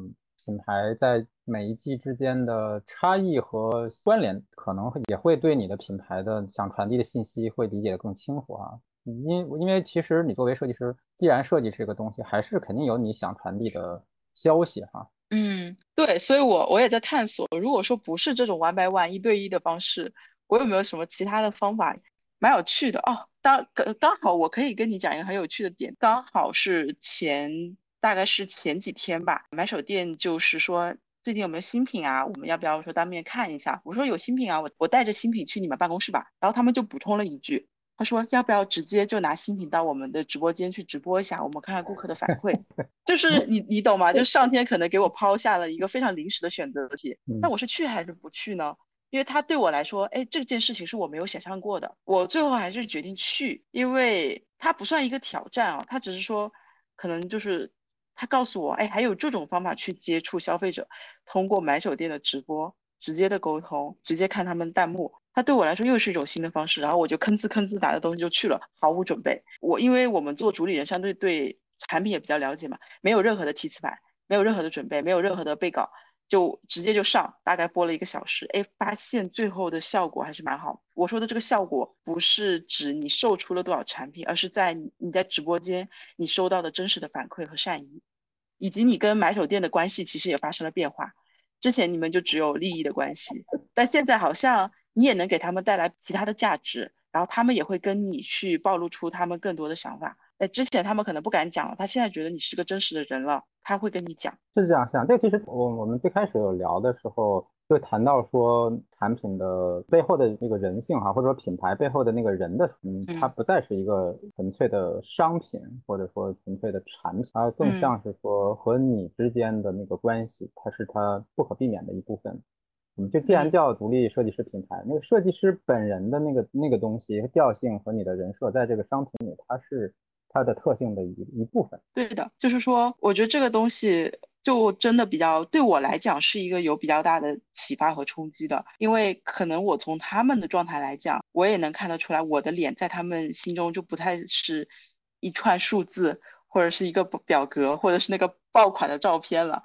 品牌在每一季之间的差异和关联，可能也会对你的品牌的想传递的信息会理解的更清楚啊。因因为其实你作为设计师，既然设计这个东西，还是肯定有你想传递的消息哈。嗯，对，所以我我也在探索，如果说不是这种 one by one 一对一的方式，我有没有什么其他的方法，蛮有趣的哦。当刚好我可以跟你讲一个很有趣的点，刚好是前。大概是前几天吧，买手店就是说最近有没有新品啊？我们要不要说当面看一下？我说有新品啊，我我带着新品去你们办公室吧。然后他们就补充了一句，他说要不要直接就拿新品到我们的直播间去直播一下，我们看看顾客的反馈。就是你你懂吗？就上天可能给我抛下了一个非常临时的选择题，那我是去还是不去呢？因为他对我来说，哎，这件事情是我没有想象过的，我最后还是决定去，因为它不算一个挑战啊，它只是说可能就是。他告诉我，哎，还有这种方法去接触消费者，通过买手店的直播直接的沟通，直接看他们弹幕。他对我来说又是一种新的方式，然后我就吭哧吭哧拿着东西就去了，毫无准备。我因为我们做主理人，相对对产品也比较了解嘛，没有任何的提词板，没有任何的准备，没有任何的备稿。就直接就上，大概播了一个小时，哎，发现最后的效果还是蛮好。我说的这个效果，不是指你售出了多少产品，而是在你在直播间你收到的真实的反馈和善意。以及你跟买手店的关系其实也发生了变化。之前你们就只有利益的关系，但现在好像你也能给他们带来其他的价值，然后他们也会跟你去暴露出他们更多的想法。在之前他们可能不敢讲了，他现在觉得你是个真实的人了，他会跟你讲。是这样，是这样。这其实我我们最开始有聊的时候。就谈到说产品的背后的那个人性哈，或者说品牌背后的那个人的，嗯，它不再是一个纯粹的商品，或者说纯粹的产品，它更像是说和你之间的那个关系，它是它不可避免的一部分。嗯，就既然叫独立设计师品牌，那个设计师本人的那个那个东西调性和你的人设，在这个商品里，它是它的特性的一一部分。对的，就是说，我觉得这个东西。就真的比较对我来讲是一个有比较大的启发和冲击的，因为可能我从他们的状态来讲，我也能看得出来，我的脸在他们心中就不太是一串数字，或者是一个表格，或者是那个爆款的照片了，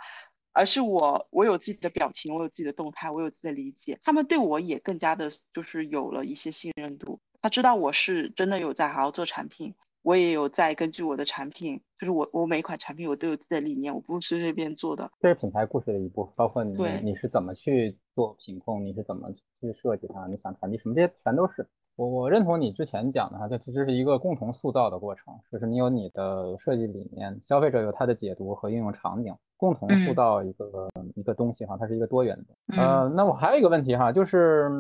而是我我有自己的表情，我有自己的动态，我有自己的理解，他们对我也更加的就是有了一些信任度，他知道我是真的有在好好做产品。我也有在根据我的产品，就是我我每一款产品我都有自己的理念，我不是随随便做的。这是品牌故事的一部分，包括你你是怎么去做品控，你是怎么去设计它，你想传递什么，这些全都是。我我认同你之前讲的哈，这其实是一个共同塑造的过程，就是你有你的设计理念，消费者有他的解读和应用场景。共同塑造一个一个东西哈，它是一个多元的。呃，那我还有一个问题哈，就是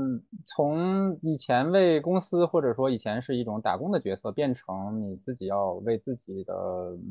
从以前为公司或者说以前是一种打工的角色，变成你自己要为自己的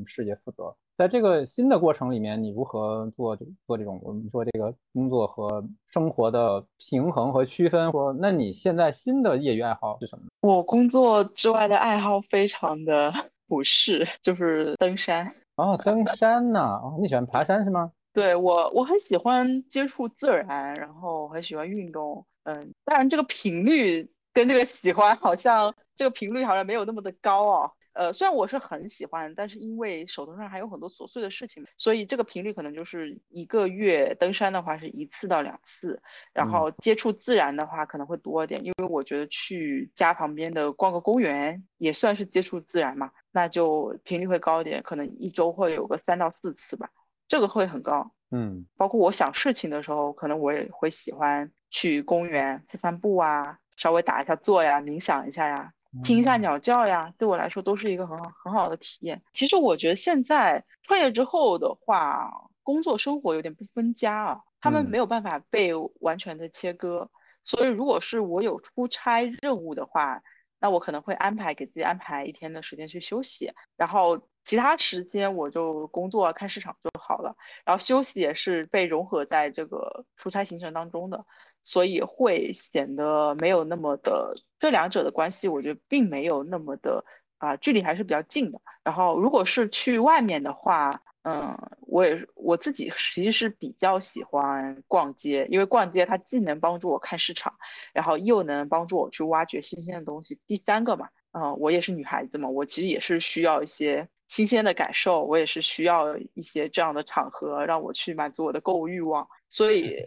事业负责，在这个新的过程里面，你如何做做这种我们说这个工作和生活的平衡和区分？说那你现在新的业余爱好是什么？我工作之外的爱好非常的 不是，就是登山。哦，登山呢？哦，你喜欢爬山是吗？对我，我很喜欢接触自然，然后很喜欢运动。嗯，当然这个频率跟这个喜欢好像这个频率好像没有那么的高哦。呃，虽然我是很喜欢，但是因为手头上还有很多琐碎的事情，所以这个频率可能就是一个月登山的话是一次到两次，然后接触自然的话可能会多一点，因为我觉得去家旁边的逛个公园也算是接触自然嘛。那就频率会高一点，可能一周会有个三到四次吧，这个会很高。嗯，包括我想事情的时候，可能我也会喜欢去公园散散步啊，稍微打一下坐呀，冥想一下呀，听一下鸟叫呀，对我来说都是一个很好很好的体验。其实我觉得现在创业之后的话，工作生活有点不分家啊，他们没有办法被完全的切割，所以如果是我有出差任务的话。那我可能会安排给自己安排一天的时间去休息，然后其他时间我就工作看市场就好了。然后休息也是被融合在这个出差行程当中的，所以会显得没有那么的这两者的关系，我觉得并没有那么的啊，距离还是比较近的。然后如果是去外面的话，嗯，我也我自己其实是比较喜欢逛街，因为逛街它既能帮助我看市场，然后又能帮助我去挖掘新鲜的东西。第三个嘛，嗯，我也是女孩子嘛，我其实也是需要一些新鲜的感受，我也是需要一些这样的场合让我去满足我的购物欲望，所以。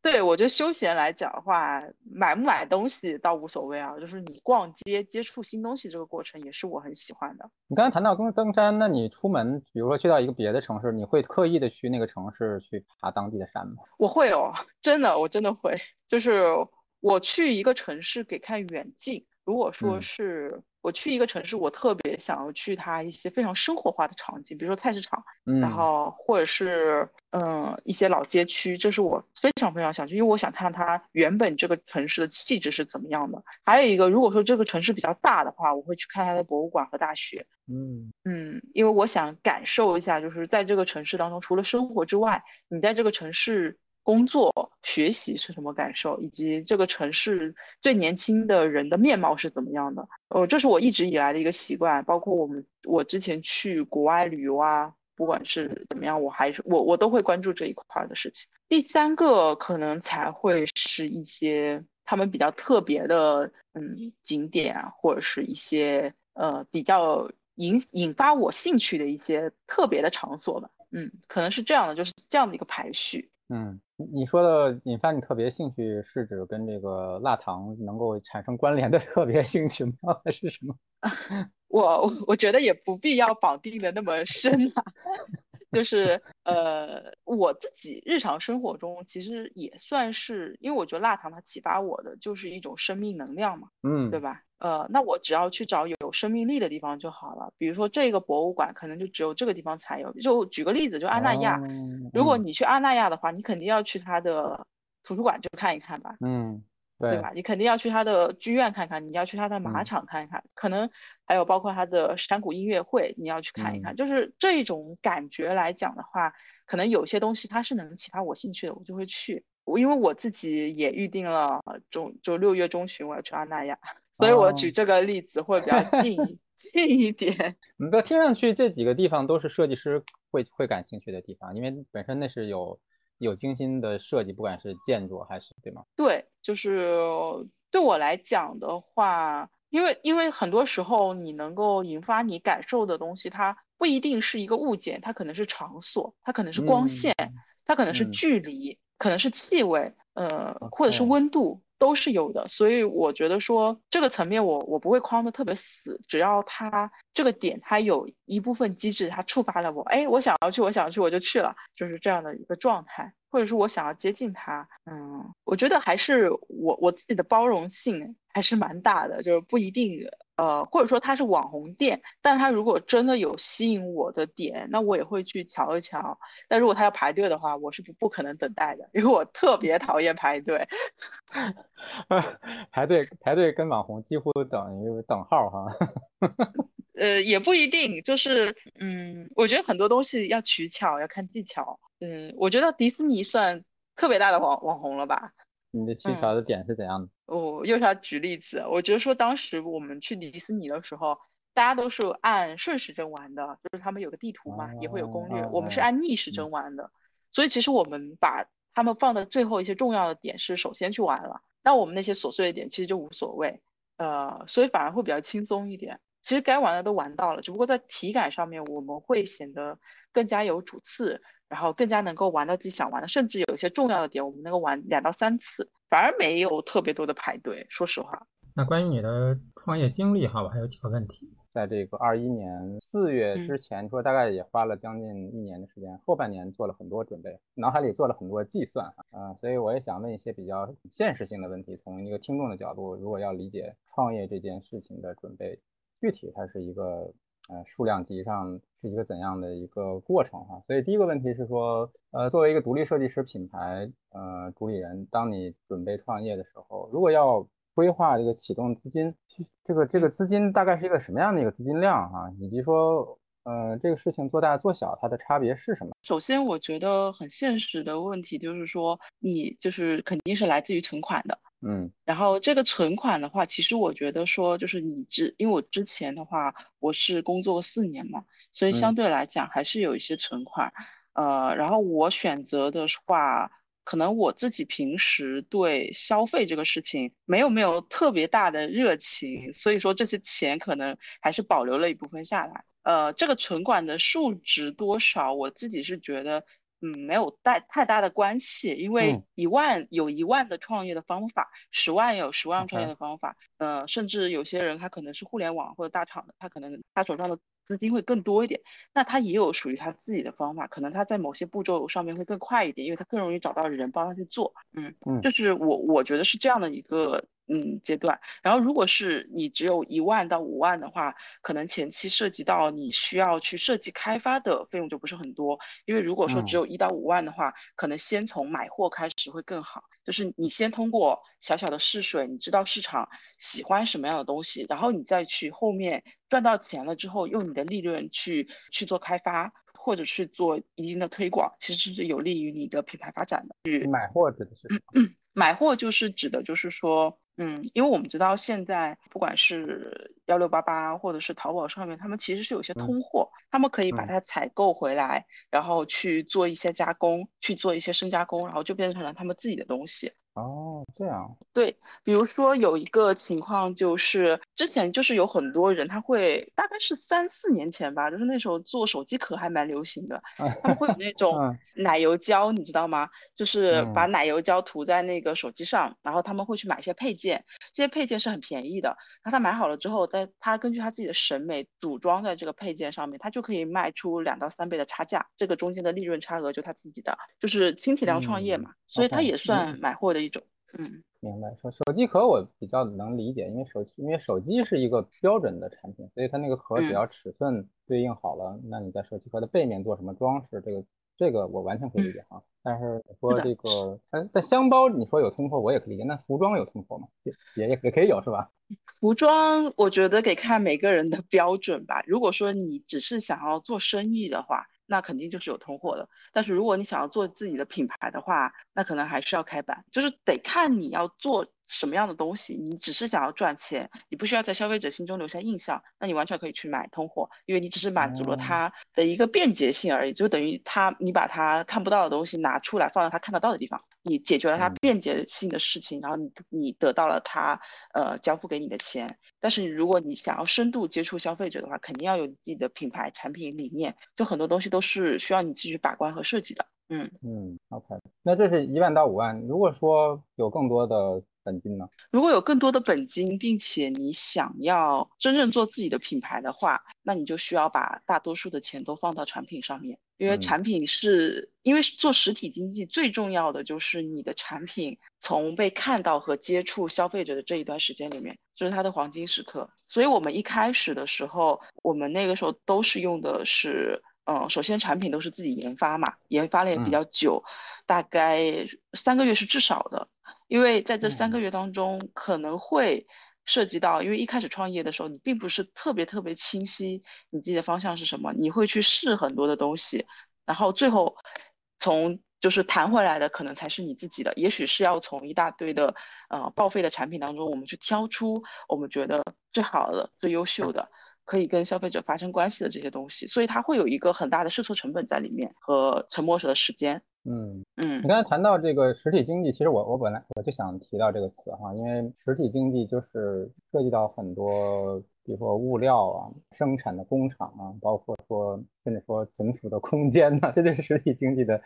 对我觉得休闲来讲的话，买不买东西倒无所谓啊，就是你逛街接触新东西这个过程也是我很喜欢的。你刚才谈到登登山，那你出门，比如说去到一个别的城市，你会刻意的去那个城市去爬当地的山吗？我会哦，真的，我真的会，就是我去一个城市给看远近。如果说是我去一个城市，我特别想要去它一些非常生活化的场景，比如说菜市场，然后或者是嗯一些老街区，这是我非常非常想去，因为我想看它原本这个城市的气质是怎么样的。还有一个，如果说这个城市比较大的话，我会去看它的博物馆和大学。嗯嗯，因为我想感受一下，就是在这个城市当中，除了生活之外，你在这个城市。工作、学习是什么感受，以及这个城市最年轻的人的面貌是怎么样的？呃，这是我一直以来的一个习惯。包括我们，我之前去国外旅游啊，不管是怎么样，我还是我我都会关注这一块的事情。第三个可能才会是一些他们比较特别的，嗯，景点啊，或者是一些呃比较引引发我兴趣的一些特别的场所吧。嗯，可能是这样的，就是这样的一个排序。嗯，你说的引发你特别兴趣是指跟这个蜡糖能够产生关联的 特别兴趣吗？还是什么？我我觉得也不必要绑定的那么深啊。就是呃，我自己日常生活中其实也算是，因为我觉得蜡糖它启发我的就是一种生命能量嘛，嗯，对吧？呃，那我只要去找有生命力的地方就好了。比如说这个博物馆可能就只有这个地方才有。就举个例子，就阿那亚，如果你去阿那亚的话，你肯定要去它的图书馆就看一看吧。嗯。对吧？你肯定要去他的剧院看看，你要去他的马场看一看，可能还有包括他的山谷音乐会，你要去看一看。就是这种感觉来讲的话，可能有些东西它是能启发我兴趣的，我就会去。我因为我自己也预定了中，就六月中旬我要去阿那亚，所以我举这个例子会比较近 近一点。你不听上去这几个地方都是设计师会会感兴趣的地方，因为本身那是有。有精心的设计，不管是建筑还是对吗？对，就是对我来讲的话，因为因为很多时候你能够引发你感受的东西，它不一定是一个物件，它可能是场所，它可能是光线，它可能是距离，可能是气味，呃，或者是温度。都是有的，所以我觉得说这个层面我我不会框的特别死，只要它这个点它有一部分机制它触发了我，哎，我想要去，我想要去我就去了，就是这样的一个状态，或者是我想要接近他，嗯，我觉得还是我我自己的包容性还是蛮大的，就是不一定。呃，或者说他是网红店，但他如果真的有吸引我的点，那我也会去瞧一瞧。但如果他要排队的话，我是不不可能等待的，因为我特别讨厌排队。排队排队跟网红几乎等于等号哈。呃，也不一定，就是嗯，我觉得很多东西要取巧，要看技巧。嗯，我觉得迪士尼算特别大的网网红了吧。你的取巧的点是怎样的？我又是要举例子，我觉得说当时我们去迪士尼的时候，大家都是按顺时针玩的，就是他们有个地图嘛，也会有攻略。我们是按逆时针玩的，所以其实我们把他们放的最后一些重要的点是首先去玩了，那我们那些琐碎的点其实就无所谓，呃，所以反而会比较轻松一点。其实该玩的都玩到了，只不过在体感上面我们会显得更加有主次。然后更加能够玩到自己想玩的，甚至有一些重要的点，我们能够玩两到三次，反而没有特别多的排队。说实话，那关于你的创业经历哈，我还有几个问题。在这个二一年四月之前，说大概也花了将近一年的时间，后半年做了很多准备，脑海里做了很多计算哈，嗯，所以我也想问一些比较现实性的问题，从一个听众的角度，如果要理解创业这件事情的准备，具体它是一个。呃，数量级上是一个怎样的一个过程哈？所以第一个问题是说，呃，作为一个独立设计师品牌呃主理人，当你准备创业的时候，如果要规划这个启动资金，这个这个资金大概是一个什么样的一个资金量哈？以及说，呃，这个事情做大做小它的差别是什么？首先，我觉得很现实的问题就是说，你就是肯定是来自于存款的。嗯，然后这个存款的话，其实我觉得说，就是你之，因为我之前的话，我是工作四年嘛，所以相对来讲还是有一些存款。呃，然后我选择的话，可能我自己平时对消费这个事情没有没有特别大的热情，所以说这些钱可能还是保留了一部分下来。呃，这个存款的数值多少，我自己是觉得。嗯，没有带太大的关系，因为一万有一万的创业的方法，十万有十万创业的方法，呃，甚至有些人他可能是互联网或者大厂的，他可能他手上的资金会更多一点，那他也有属于他自己的方法，可能他在某些步骤上面会更快一点，因为他更容易找到人帮他去做，嗯嗯，就是我我觉得是这样的一个。嗯，阶段。然后，如果是你只有一万到五万的话，可能前期涉及到你需要去设计开发的费用就不是很多。因为如果说只有一到五万的话，可能先从买货开始会更好。就是你先通过小小的试水，你知道市场喜欢什么样的东西，然后你再去后面赚到钱了之后，用你的利润去去做开发，或者去做一定的推广，其实是有利于你的品牌发展的。去买货指的是？买货就是指的，就是说。嗯，因为我们知道现在不管是幺六八八或者是淘宝上面，他们其实是有些通货，他们可以把它采购回来，然后去做一些加工，去做一些深加工，然后就变成了他们自己的东西。哦，这样。对，比如说有一个情况就是，之前就是有很多人他会大概是三四年前吧，就是那时候做手机壳还蛮流行的，他们会有那种奶油胶，你知道吗？就是把奶油胶涂在那个手机上，然后他们会去买一些配件，这些配件是很便宜的，然后他买好了之后，在他根据他自己的审美组装在这个配件上面，他就可以卖出两到三倍的差价，这个中间的利润差额就他自己的，就是轻体量创业嘛，所以他也算买货的一种。嗯，明白。手手机壳我比较能理解，因为手因为手机是一个标准的产品，所以它那个壳只要尺寸对应好了，那你在手机壳的背面做什么装饰，这个这个我完全可以理解哈。但是说这个，但但箱包你说有通货，我也可以理解。那服装有通货吗？也也也可以有是吧？服装我觉得得看每个人的标准吧。如果说你只是想要做生意的话。那肯定就是有通货的，但是如果你想要做自己的品牌的话，那可能还是要开板，就是得看你要做。什么样的东西，你只是想要赚钱，你不需要在消费者心中留下印象，那你完全可以去买通货，因为你只是满足了他的一个便捷性而已，就等于他你把他看不到的东西拿出来放到他看得到的地方，你解决了他便捷性的事情，然后你你得到了他呃交付给你的钱。但是如果你想要深度接触消费者的话，肯定要有自己的品牌产品理念，就很多东西都是需要你继续把关和设计的。嗯嗯，OK，那这是一万到五万，如果说有更多的。本金呢？如果有更多的本金，并且你想要真正做自己的品牌的话，那你就需要把大多数的钱都放到产品上面，因为产品是因为做实体经济最重要的就是你的产品从被看到和接触消费者的这一段时间里面，就是它的黄金时刻。所以我们一开始的时候，我们那个时候都是用的是，嗯，首先产品都是自己研发嘛，研发了也比较久，大概三个月是至少的。因为在这三个月当中，可能会涉及到，因为一开始创业的时候，你并不是特别特别清晰你自己的方向是什么，你会去试很多的东西，然后最后从就是谈回来的可能才是你自己的，也许是要从一大堆的呃报废的产品当中，我们去挑出我们觉得最好的、最优秀的，可以跟消费者发生关系的这些东西，所以它会有一个很大的试错成本在里面和沉没的时间。嗯嗯，你刚才谈到这个实体经济，其实我我本来我就想提到这个词哈，因为实体经济就是涉及到很多，比如说物料啊、生产的工厂啊，包括说甚至说存储的空间呢，这就是实体经济的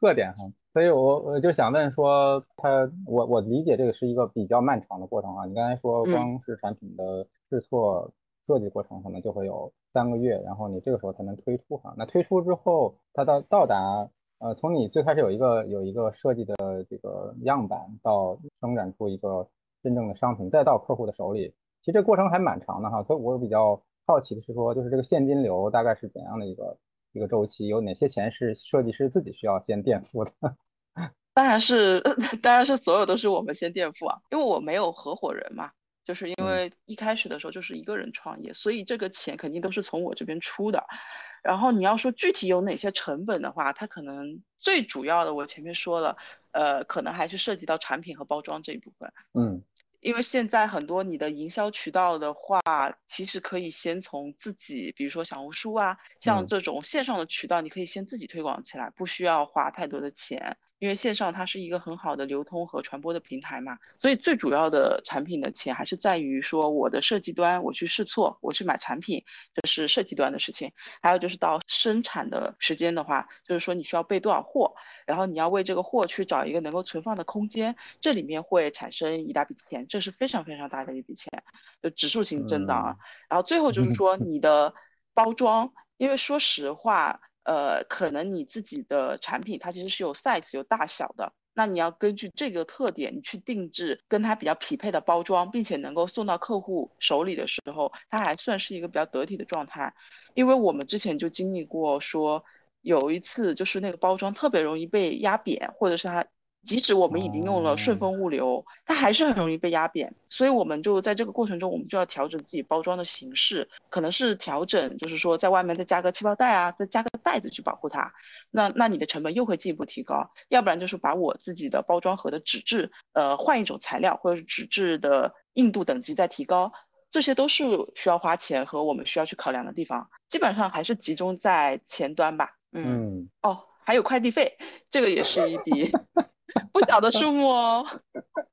特点哈。所以我我就想问说，它我我理解这个是一个比较漫长的过程啊。你刚才说光是产品的试错设计过程，可能就会有三个月，然后你这个时候才能推出哈。那推出之后，它到到达。呃，从你最开始有一个有一个设计的这个样板，到生产出一个真正的商品，再到客户的手里，其实这过程还蛮长的哈。所以我比较好奇的是说，就是这个现金流大概是怎样的一个一个周期？有哪些钱是设计师自己需要先垫付的？当然是，当然是所有都是我们先垫付啊，因为我没有合伙人嘛。就是因为一开始的时候就是一个人创业，所以这个钱肯定都是从我这边出的。然后你要说具体有哪些成本的话，它可能最主要的我前面说了，呃，可能还是涉及到产品和包装这一部分。嗯，因为现在很多你的营销渠道的话，其实可以先从自己，比如说小红书啊，像这种线上的渠道，你可以先自己推广起来，不需要花太多的钱。因为线上它是一个很好的流通和传播的平台嘛，所以最主要的产品的钱还是在于说我的设计端，我去试错，我去买产品，这是设计端的事情。还有就是到生产的时间的话，就是说你需要备多少货，然后你要为这个货去找一个能够存放的空间，这里面会产生一大笔钱，这是非常非常大的一笔钱，就指数型增长啊。然后最后就是说你的包装，因为说实话。呃，可能你自己的产品它其实是有 size 有大小的，那你要根据这个特点，你去定制跟它比较匹配的包装，并且能够送到客户手里的时候，它还算是一个比较得体的状态。因为我们之前就经历过，说有一次就是那个包装特别容易被压扁，或者是它。即使我们已经用了顺丰物流，它还是很容易被压扁，所以我们就在这个过程中，我们就要调整自己包装的形式，可能是调整，就是说在外面再加个气泡袋啊，再加个袋子去保护它。那那你的成本又会进一步提高，要不然就是把我自己的包装盒的纸质，呃，换一种材料，或者是纸质的硬度等级再提高，这些都是需要花钱和我们需要去考量的地方。基本上还是集中在前端吧。嗯，哦，还有快递费，这个也是一笔。不小的数目哦。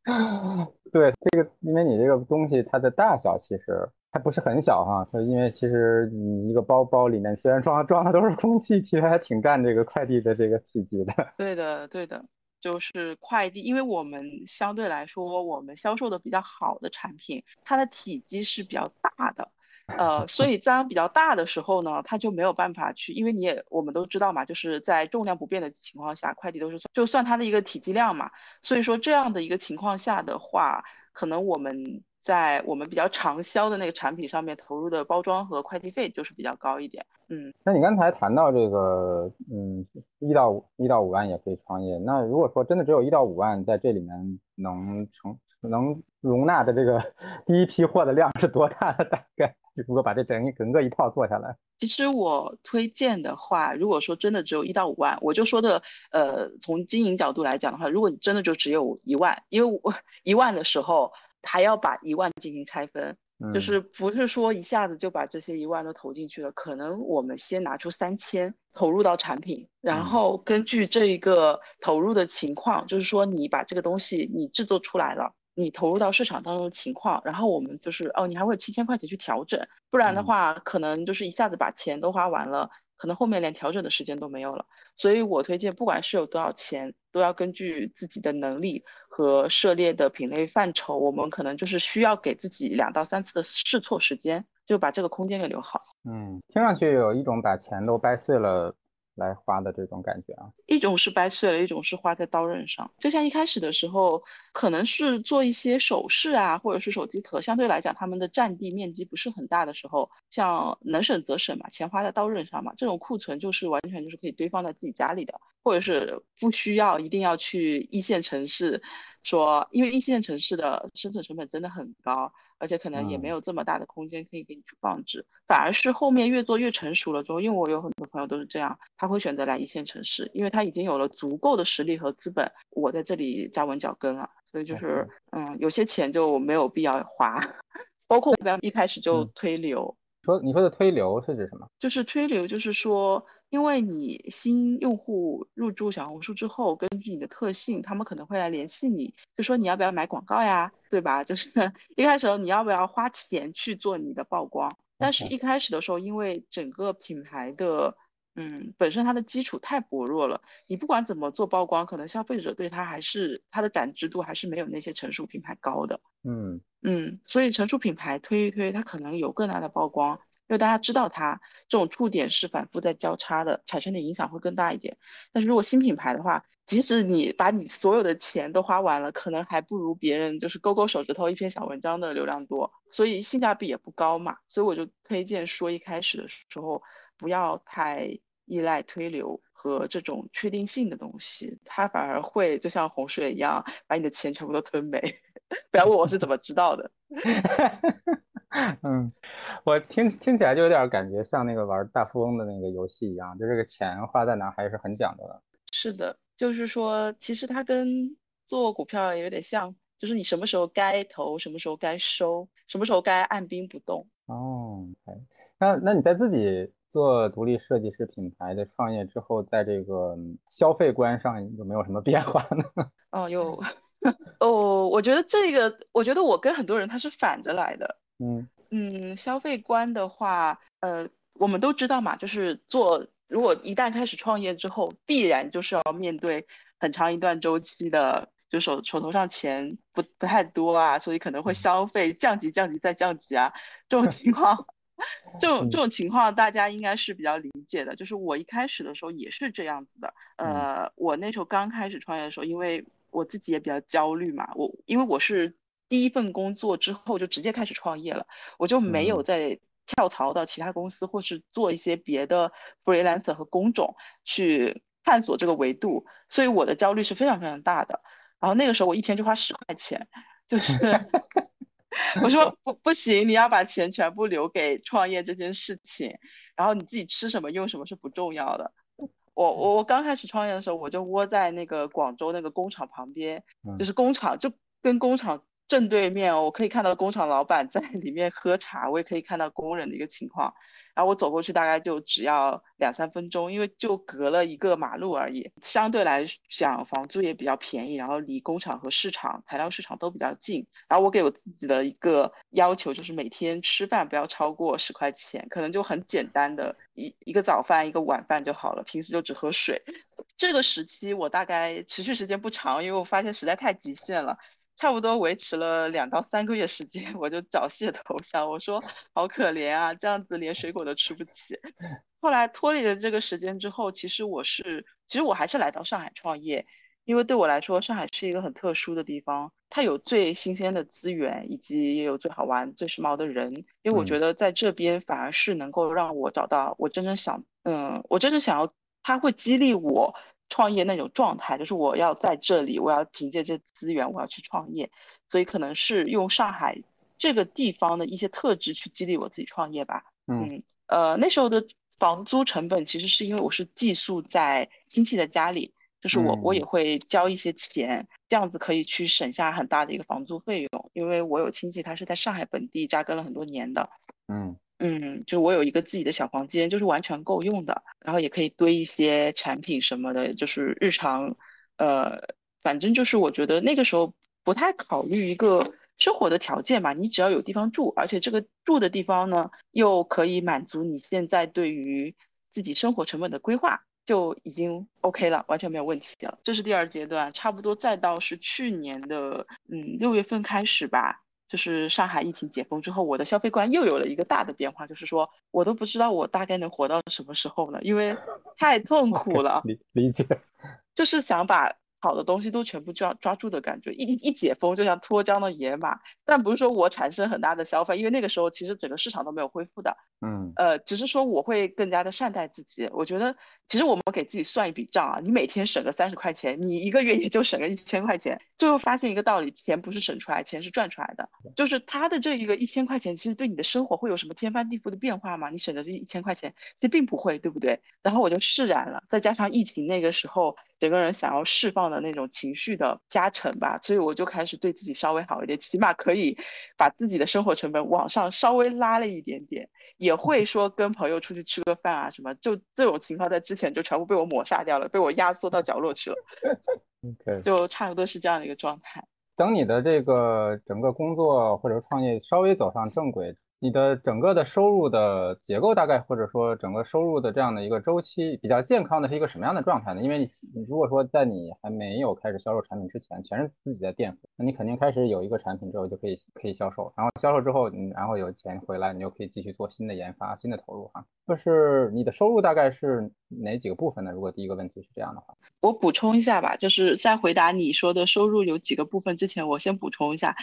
对这个，因为你这个东西它的大小其实还不是很小哈，它因为其实你一个包包里面虽然装装的都是空气，其实还挺占这个快递的这个体积的。对的，对的，就是快递，因为我们相对来说，我们销售的比较好的产品，它的体积是比较大的。呃，所以当比较大的时候呢，它就没有办法去，因为你也我们都知道嘛，就是在重量不变的情况下，快递都是算就算它的一个体积量嘛。所以说这样的一个情况下的话，可能我们在我们比较长销的那个产品上面投入的包装和快递费就是比较高一点。嗯，那你刚才谈到这个，嗯，一到一到五万也可以创业。那如果说真的只有一到五万在这里面能成能容纳的这个第一批货的量是多大的？大概？如果把这整整个一套做下来，其实我推荐的话，如果说真的只有一到五万，我就说的，呃，从经营角度来讲的话，如果你真的就只有一万，因为我一万的时候还要把一万进行拆分，就是不是说一下子就把这些一万都投进去了，可能我们先拿出三千投入到产品，然后根据这一个投入的情况，就是说你把这个东西你制作出来了。你投入到市场当中的情况，然后我们就是哦，你还会有七千块钱去调整，不然的话，可能就是一下子把钱都花完了，可能后面连调整的时间都没有了。所以我推荐，不管是有多少钱，都要根据自己的能力和涉猎的品类范畴，我们可能就是需要给自己两到三次的试错时间，就把这个空间给留好。嗯，听上去有一种把钱都掰碎了。来花的这种感觉啊，一种是掰碎了，一种是花在刀刃上。就像一开始的时候，可能是做一些首饰啊，或者是手机壳，相对来讲，他们的占地面积不是很大的时候，像能省则省嘛，钱花在刀刃上嘛，这种库存就是完全就是可以堆放在自己家里的，或者是不需要一定要去一线城市，说因为一线城市的生存成本真的很高。而且可能也没有这么大的空间可以给你去放置，反而是后面越做越成熟了之后，因为我有很多朋友都是这样，他会选择来一线城市，因为他已经有了足够的实力和资本，我在这里扎稳脚跟了，所以就是嗯，有些钱就没有必要花，包括不要一开始就推流。说你说的推流是指什么？就是推流，就是说。因为你新用户入驻小红书之后，根据你的特性，他们可能会来联系你，就说你要不要买广告呀，对吧？就是一开始你要不要花钱去做你的曝光？但是一开始的时候，因为整个品牌的，嗯，本身它的基础太薄弱了，你不管怎么做曝光，可能消费者对它还是它的感知度还是没有那些成熟品牌高的。嗯嗯，所以成熟品牌推一推，它可能有更大的曝光。因为大家知道它这种触点是反复在交叉的，产生的影响会更大一点。但是如果新品牌的话，即使你把你所有的钱都花完了，可能还不如别人就是勾勾手指头一篇小文章的流量多，所以性价比也不高嘛。所以我就推荐说，一开始的时候不要太依赖推流和这种确定性的东西，它反而会就像洪水一样把你的钱全部都吞没。不要问我是怎么知道的。嗯，我听听起来就有点感觉像那个玩大富翁的那个游戏一样，就这个钱花在哪还是很讲究的。是的，就是说，其实它跟做股票也有点像，就是你什么时候该投，什么时候该收，什么时候该按兵不动。哦，那那你在自己做独立设计师品牌的创业之后，在这个消费观上有没有什么变化呢？哦，有。哦，我觉得这个，我觉得我跟很多人他是反着来的。嗯嗯，消费观的话，呃，我们都知道嘛，就是做，如果一旦开始创业之后，必然就是要面对很长一段周期的，就手手头上钱不不太多啊，所以可能会消费降级、降级再降级啊，这种情况，这种这种情况大家应该是比较理解的。就是我一开始的时候也是这样子的，呃，我那时候刚开始创业的时候，因为我自己也比较焦虑嘛，我因为我是。第一份工作之后就直接开始创业了，我就没有再跳槽到其他公司或是做一些别的 freelancer 和工种去探索这个维度，所以我的焦虑是非常非常大的。然后那个时候我一天就花十块钱，就是 我说不不行，你要把钱全部留给创业这件事情，然后你自己吃什么用什么是不重要的。我我我刚开始创业的时候，我就窝在那个广州那个工厂旁边，就是工厂就跟工厂。正对面，我可以看到工厂老板在里面喝茶，我也可以看到工人的一个情况。然后我走过去大概就只要两三分钟，因为就隔了一个马路而已，相对来讲房租也比较便宜，然后离工厂和市场、材料市场都比较近。然后我给我自己的一个要求就是每天吃饭不要超过十块钱，可能就很简单的一一个早饭一个晚饭就好了，平时就只喝水。这个时期我大概持续时间不长，因为我发现实在太极限了。差不多维持了两到三个月时间，我就缴械投降。我说 好可怜啊，这样子连水果都吃不起。后来脱离了这个时间之后，其实我是，其实我还是来到上海创业，因为对我来说，上海是一个很特殊的地方，它有最新鲜的资源，以及也有最好玩、最时髦的人。因为我觉得在这边反而是能够让我找到我真正想，嗯，我真正想要，它会激励我。创业那种状态，就是我要在这里，我要凭借这资源，我要去创业，所以可能是用上海这个地方的一些特质去激励我自己创业吧。嗯，呃，那时候的房租成本其实是因为我是寄宿在亲戚的家里，就是我我也会交一些钱，这样子可以去省下很大的一个房租费用，因为我有亲戚他是在上海本地扎根了很多年的。嗯。嗯，就我有一个自己的小房间，就是完全够用的，然后也可以堆一些产品什么的，就是日常，呃，反正就是我觉得那个时候不太考虑一个生活的条件嘛，你只要有地方住，而且这个住的地方呢又可以满足你现在对于自己生活成本的规划，就已经 OK 了，完全没有问题了。这是第二阶段，差不多再到是去年的嗯六月份开始吧。就是上海疫情解封之后，我的消费观又有了一个大的变化，就是说我都不知道我大概能活到什么时候呢？因为 太痛苦了。理理解，就是想把。好的东西都全部抓抓住的感觉，一一解封就像脱缰的野马。但不是说我产生很大的消费，因为那个时候其实整个市场都没有恢复的。嗯，呃，只是说我会更加的善待自己。我觉得其实我们给自己算一笔账啊，你每天省个三十块钱，你一个月也就省个一千块钱。最后发现一个道理，钱不是省出来，钱是赚出来的。就是他的这一个一千块钱，其实对你的生活会有什么天翻地覆的变化吗？你省的这一千块钱，其实并不会，对不对？然后我就释然了，再加上疫情那个时候。整个人想要释放的那种情绪的加成吧，所以我就开始对自己稍微好一点，起码可以把自己的生活成本往上稍微拉了一点点，也会说跟朋友出去吃个饭啊什么，就这种情况在之前就全部被我抹杀掉了，被我压缩到角落去了。OK，就差不多是这样的一个状态。等你的这个整个工作或者创业稍微走上正轨。你的整个的收入的结构大概，或者说整个收入的这样的一个周期比较健康的是一个什么样的状态呢？因为你如果说在你还没有开始销售产品之前，全是自己在垫付，那你肯定开始有一个产品之后就可以可以销售，然后销售之后，你然后有钱回来，你就可以继续做新的研发、新的投入哈。就是你的收入大概是哪几个部分呢？如果第一个问题是这样的话，我补充一下吧，就是在回答你说的收入有几个部分之前，我先补充一下。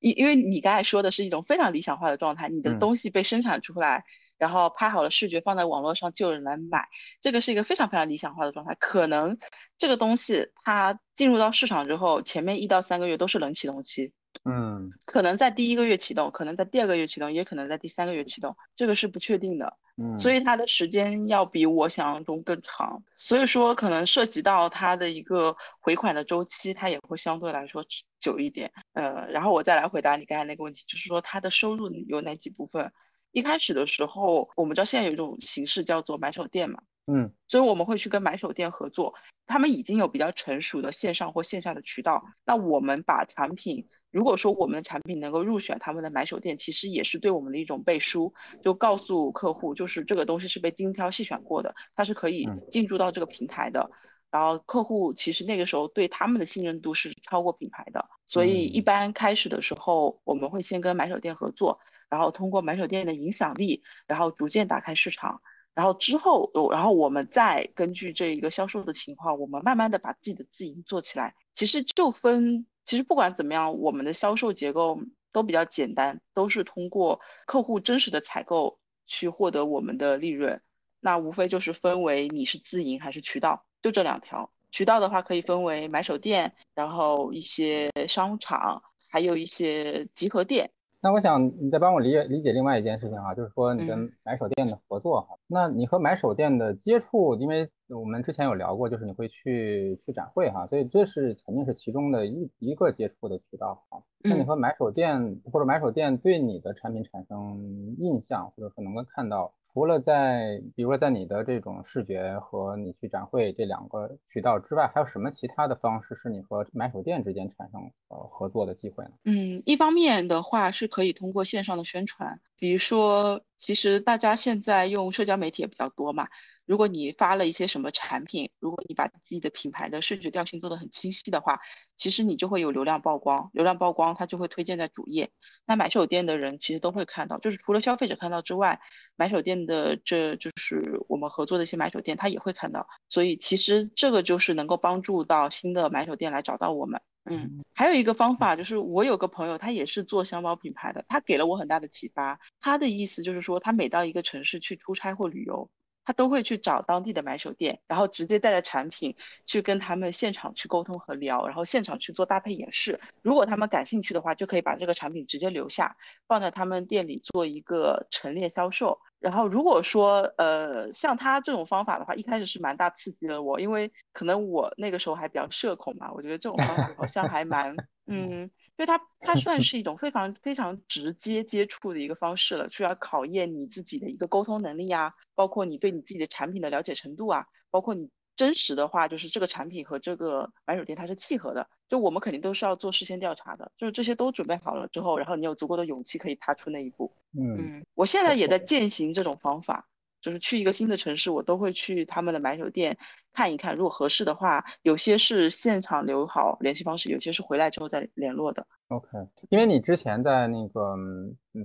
因因为你刚才说的是一种非常理想化的状态，你的东西被生产出来，然后拍好了视觉放在网络上就有人来买，这个是一个非常非常理想化的状态。可能这个东西它进入到市场之后，前面一到三个月都是冷启动期。嗯，可能在第一个月启动，可能在第二个月启动，也可能在第三个月启动，这个是不确定的。嗯，所以它的时间要比我想象中更长。所以说，可能涉及到它的一个回款的周期，它也会相对来说久一点。呃，然后我再来回答你刚才那个问题，就是说它的收入有哪几部分？一开始的时候，我们知道现在有一种形式叫做买手店嘛。嗯，所以我们会去跟买手店合作，他们已经有比较成熟的线上或线下的渠道。那我们把产品，如果说我们的产品能够入选他们的买手店，其实也是对我们的一种背书，就告诉客户，就是这个东西是被精挑细选过的，它是可以进驻到这个平台的。然后客户其实那个时候对他们的信任度是超过品牌的，所以一般开始的时候，我们会先跟买手店合作，然后通过买手店的影响力，然后逐渐打开市场。然后之后，然后我们再根据这一个销售的情况，我们慢慢的把自己的自营做起来。其实就分，其实不管怎么样，我们的销售结构都比较简单，都是通过客户真实的采购去获得我们的利润。那无非就是分为你是自营还是渠道，就这两条。渠道的话可以分为买手店，然后一些商场，还有一些集合店。那我想你再帮我理解理解另外一件事情啊，就是说你跟买手店的合作哈，那你和买手店的接触，因为我们之前有聊过，就是你会去去展会哈，所以这是肯定是其中的一一个接触的渠道哈。那你和买手店或者买手店对你的产品产生印象，或者说能够看到。除了在，比如说在你的这种视觉和你去展会这两个渠道之外，还有什么其他的方式是你和买手店之间产生呃合作的机会呢？嗯，一方面的话是可以通过线上的宣传，比如说，其实大家现在用社交媒体也比较多嘛。如果你发了一些什么产品，如果你把自己的品牌的视觉调性做得很清晰的话，其实你就会有流量曝光，流量曝光它就会推荐在主页。那买手店的人其实都会看到，就是除了消费者看到之外，买手店的这就是我们合作的一些买手店，他也会看到。所以其实这个就是能够帮助到新的买手店来找到我们。嗯，还有一个方法就是我有个朋友，他也是做箱包品牌的，他给了我很大的启发。他的意思就是说，他每到一个城市去出差或旅游。他都会去找当地的买手店，然后直接带着产品去跟他们现场去沟通和聊，然后现场去做搭配演示。如果他们感兴趣的话，就可以把这个产品直接留下，放在他们店里做一个陈列销售。然后如果说呃像他这种方法的话，一开始是蛮大刺激了我，因为可能我那个时候还比较社恐嘛，我觉得这种方法好像还蛮 嗯。因为它它 算是一种非常非常直接接触的一个方式了，需要考验你自己的一个沟通能力啊，包括你对你自己的产品的了解程度啊，包括你真实的话，就是这个产品和这个买手店它是契合的，就我们肯定都是要做事先调查的，就是这些都准备好了之后，然后你有足够的勇气可以踏出那一步。嗯，我现在也在践行这种方法。就是去一个新的城市，我都会去他们的买手店看一看，如果合适的话，有些是现场留好联系方式，有些是回来之后再联络的。OK，因为你之前在那个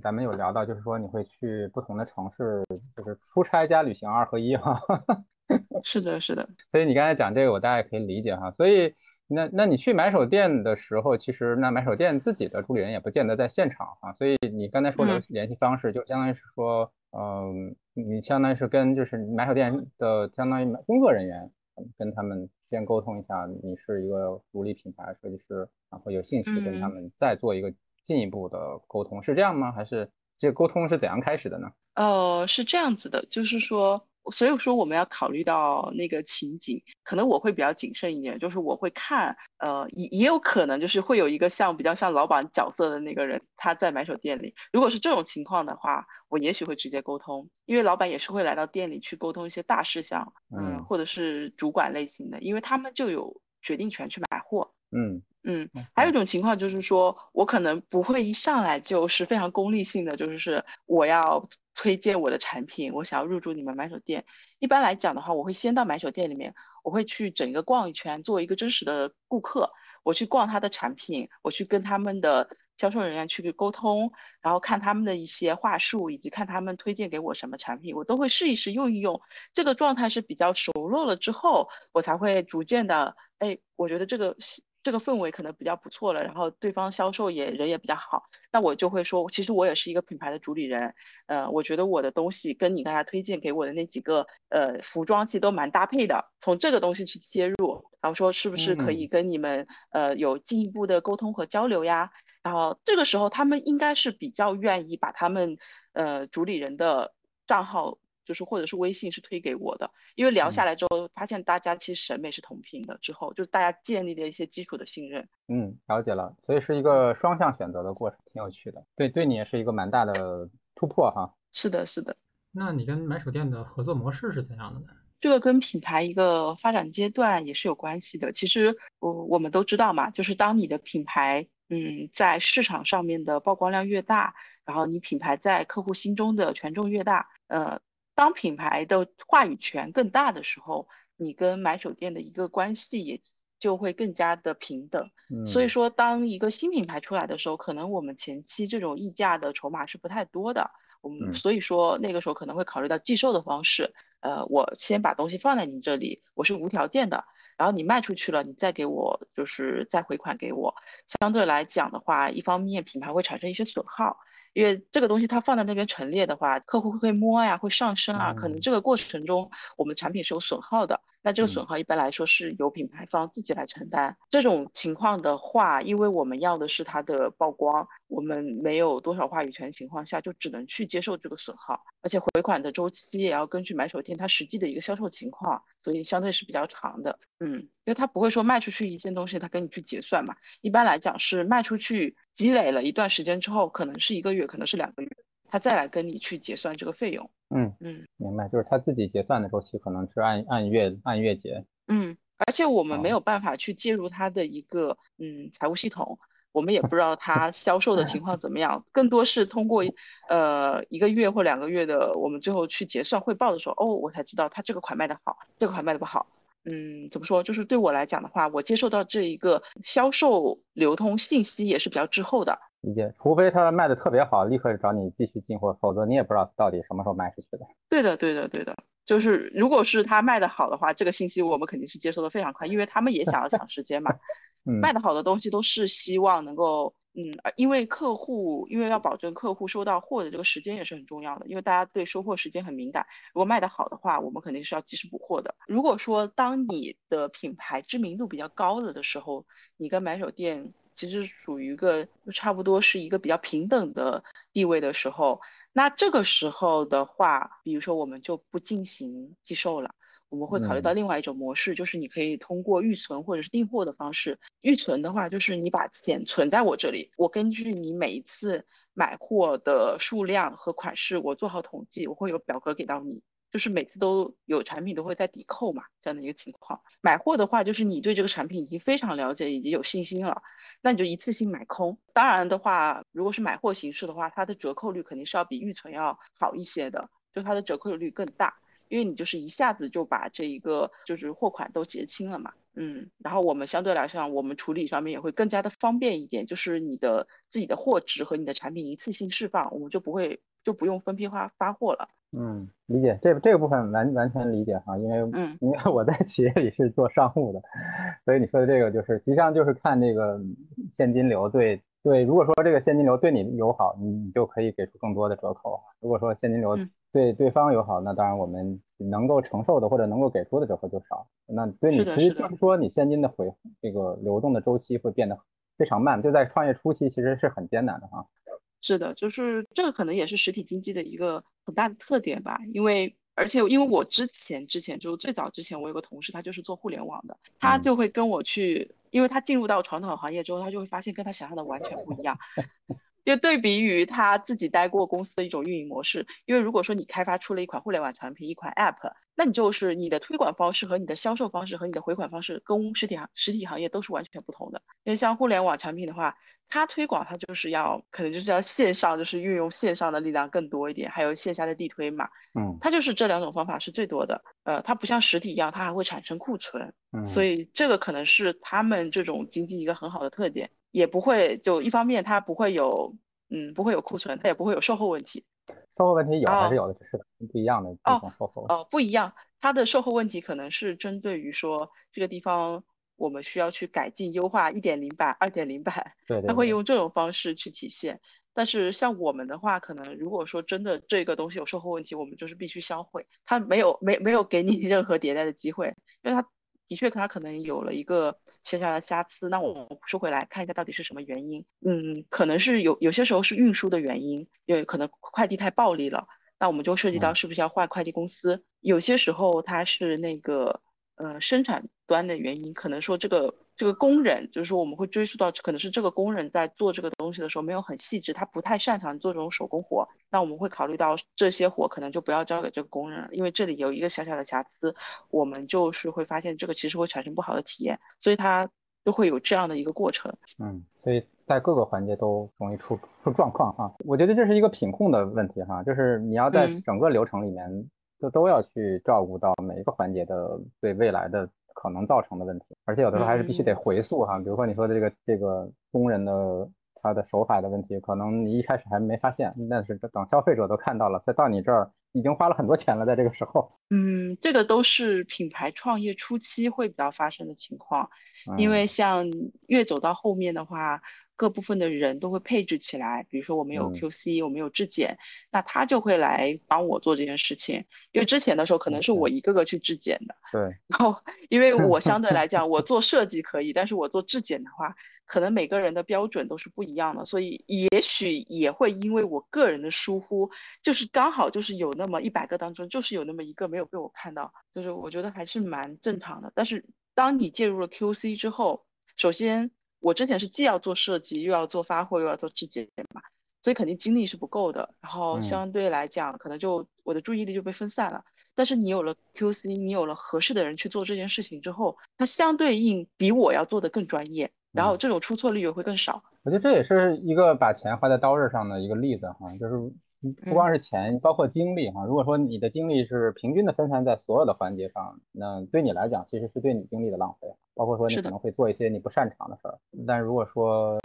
咱们有聊到，就是说你会去不同的城市，就是出差加旅行二合一哈。是的，是的。所以你刚才讲这个，我大概可以理解哈。所以那那你去买手店的时候，其实那买手店自己的助理人也不见得在现场哈。所以你刚才说的联系方式，就相当于是说。嗯，你相当于是跟就是买手店的相当于工作人员，跟他们先沟通一下，你是一个独立品牌设计师，然后有兴趣跟他们再做一个进一步的沟通，是这样吗？还是这个沟通是怎样开始的呢？呃，是这样子的，就是说。所以说我们要考虑到那个情景，可能我会比较谨慎一点，就是我会看，呃，也也有可能就是会有一个像比较像老板角色的那个人，他在买手店里。如果是这种情况的话，我也许会直接沟通，因为老板也是会来到店里去沟通一些大事项，嗯，或者是主管类型的，因为他们就有决定权去买货，嗯。嗯，还有一种情况就是说，我可能不会一上来就是非常功利性的，就是我要推荐我的产品，我想要入驻你们买手店。一般来讲的话，我会先到买手店里面，我会去整个逛一圈，做一个真实的顾客，我去逛他的产品，我去跟他们的销售人员去沟通，然后看他们的一些话术，以及看他们推荐给我什么产品，我都会试一试用一用。这个状态是比较熟络了之后，我才会逐渐的，哎，我觉得这个。这个氛围可能比较不错了，然后对方销售也人也比较好，那我就会说，其实我也是一个品牌的主理人，呃，我觉得我的东西跟你刚才推荐给我的那几个呃服装其实都蛮搭配的，从这个东西去切入，然后说是不是可以跟你们呃有进一步的沟通和交流呀？然后这个时候他们应该是比较愿意把他们呃主理人的账号。就是或者是微信是推给我的，因为聊下来之后发现大家其实审美是同频的，之后就是大家建立了一些基础的信任。嗯，了解了，所以是一个双向选择的过程，挺有趣的。对，对你也是一个蛮大的突破哈。是的，是的。那你跟买手店的合作模式是怎样的呢？这个跟品牌一个发展阶段也是有关系的。其实我我们都知道嘛，就是当你的品牌嗯在市场上面的曝光量越大，然后你品牌在客户心中的权重越大，呃。当品牌的话语权更大的时候，你跟买手店的一个关系也就会更加的平等。所以说，当一个新品牌出来的时候，可能我们前期这种溢价的筹码是不太多的。我们所以说那个时候可能会考虑到寄售的方式。呃，我先把东西放在你这里，我是无条件的，然后你卖出去了，你再给我就是再回款给我。相对来讲的话，一方面品牌会产生一些损耗。因为这个东西它放在那边陈列的话，客户会摸呀，会上升啊，可能这个过程中我们产品是有损耗的。那这个损耗一般来说是由品牌方自己来承担。这种情况的话，因为我们要的是它的曝光，我们没有多少话语权情况下，就只能去接受这个损耗，而且回款的周期也要根据买手店它实际的一个销售情况，所以相对是比较长的。嗯，因为他不会说卖出去一件东西，他跟你去结算嘛。一般来讲是卖出去积累了一段时间之后，可能是一个月，可能是两个月。他再来跟你去结算这个费用，嗯嗯，明白，就是他自己结算的周期可能是按按月按月结，嗯，而且我们没有办法去介入他的一个嗯财务系统，我们也不知道他销售的情况怎么样，更多是通过呃一个月或两个月的我们最后去结算汇报的时候，哦，我才知道他这个款卖的好，这个款卖的不好。嗯，怎么说？就是对我来讲的话，我接受到这一个销售流通信息也是比较滞后的。理解，除非他卖的特别好，立刻找你继续进货，否则你也不知道到底什么时候卖出去的。对的，对的，对的。就是如果是他卖的好的话，这个信息我们肯定是接收的非常快，因为他们也想要抢时间嘛。卖的好的东西都是希望能够。嗯，因为客户，因为要保证客户收到货的这个时间也是很重要的，因为大家对收货时间很敏感。如果卖得好的话，我们肯定是要及时补货的。如果说当你的品牌知名度比较高了的时候，你跟买手店其实属于一个差不多是一个比较平等的地位的时候，那这个时候的话，比如说我们就不进行寄售了。我们会考虑到另外一种模式，就是你可以通过预存或者是订货的方式。预存的话，就是你把钱存在我这里，我根据你每一次买货的数量和款式，我做好统计，我会有表格给到你，就是每次都有产品都会在抵扣嘛，这样的一个情况。买货的话，就是你对这个产品已经非常了解，以及有信心了，那你就一次性买空。当然的话，如果是买货形式的话，它的折扣率肯定是要比预存要好一些的，就它的折扣率更大。因为你就是一下子就把这一个就是货款都结清了嘛，嗯，然后我们相对来说，我们处理上面也会更加的方便一点，就是你的自己的货值和你的产品一次性释放，我们就不会就不用分批发发货了。嗯，理解这这个部分完完全理解哈，因为嗯，因为我在 企业里是做商务的，所以你说的这个就是实际上就是看这个现金流对对，如果说这个现金流对你友好，你你就可以给出更多的折扣；如果说现金流对对方友好，那当然我们能够承受的或者能够给出的折扣就少。那对你其实就是说，你现金的回这个流动的周期会变得非常慢，就在创业初期其实是很艰难的哈。是的，就是这个可能也是实体经济的一个很大的特点吧。因为而且因为我之前之前就最早之前我有个同事，他就是做互联网的，他就会跟我去，因为他进入到传统行业之后，他就会发现跟他想象的完全不一样。就对比于他自己待过公司的一种运营模式，因为如果说你开发出了一款互联网产品，一款 App，那你就是你的推广方式和你的销售方式和你的回款方式跟实体行实体行业都是完全不同的。因为像互联网产品的话，它推广它就是要可能就是要线上，就是运用线上的力量更多一点，还有线下的地推嘛。嗯，它就是这两种方法是最多的。呃，它不像实体一样，它还会产生库存。嗯，所以这个可能是他们这种经济一个很好的特点。也不会，就一方面它不会有，嗯，不会有库存，它也不会有售后问题。售后问题有还是有的，只是不一样的这种售后。哦，不一样，它的售后问题可能是针对于说这个地方我们需要去改进优化一点零版、二点零版，对，它会用这种方式去体现。但是像我们的话，可能如果说真的这个东西有售后问题，我们就是必须销毁，它没有没没有给你 任何迭代的机会，因为它。的确，它可能有了一个小小的瑕疵，那我们说回来看一下到底是什么原因。嗯，可能是有有些时候是运输的原因，因为可能快递太暴力了，那我们就涉及到是不是要换快递公司。有些时候它是那个呃生产端的原因，可能说这个。这个工人就是说，我们会追溯到可能是这个工人在做这个东西的时候没有很细致，他不太擅长做这种手工活。那我们会考虑到这些活可能就不要交给这个工人，因为这里有一个小小的瑕疵，我们就是会发现这个其实会产生不好的体验，所以他就会有这样的一个过程。嗯，所以在各个环节都容易出出状况哈。我觉得这是一个品控的问题哈，就是你要在整个流程里面都都要去照顾到每一个环节的对未来的。可能造成的问题，而且有的时候还是必须得回溯哈。比如说你说的这个这个工人的他的手法的问题，可能你一开始还没发现，但是等消费者都看到了，再到你这儿已经花了很多钱了，在这个时候。嗯，这个都是品牌创业初期会比较发生的情况，因为像越走到后面的话，各部分的人都会配置起来，比如说我们有嗯 QC，、我们有质检，那他就会来帮我做这件事情。因为之前的时候可能是我一个个去质检的，对，然后因为我相对来讲，我 做设计可以，但是我做质检的话，可能每个人的标准都是不一样的，所以也许也会因为我个人的疏忽，就是刚好就是有那么一百个当中，就是有那么一个没有被我看到，就是我觉得还是蛮正常的。但是当你介入了 QC 之后，首先我之前是既要做设计，又要做发货，又要做质检嘛，所以肯定精力是不够的。然后嗯相对来讲，可能就我的注意力就被分散了。但是你有了 QC，你有了合适的人去做这件事情之后，它相对应比我要做的更专业，然后嗯这种出错率也会更少。我觉得这也是一个把钱花在刀刃上的一个例子哈，就是不光是钱，包括精力哈。如果说你的精力是平均的分散在所有的环节上，那对你来讲其实是对你精力的浪费。包括说你可能会做一些你不擅长的事儿，但如果说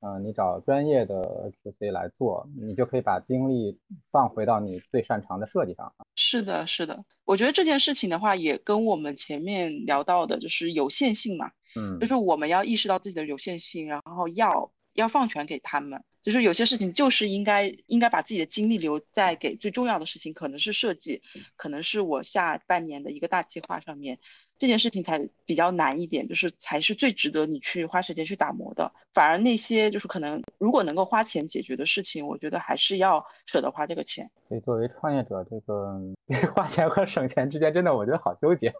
嗯、呃你找专业的 QC 来做，你就可以把精力放回到你最擅长的设计上。是的，是的，我觉得这件事情的话，也跟我们前面聊到的，就是有限性嘛，嗯就是我们要意识到自己的有限性，然后要要放权给他们，就是有些事情就是应该应该把自己的精力留在给最重要的事情，可能是设计，可能是我下半年的一个大计划上面，这件事情才比较难一点，就是才是最值得你去花时间去打磨的。反而那些就是可能如果能够花钱解决的事情，我觉得还是要舍得花这个钱。所以作为创业者，这个 花钱和省钱之间真的我觉得好纠结。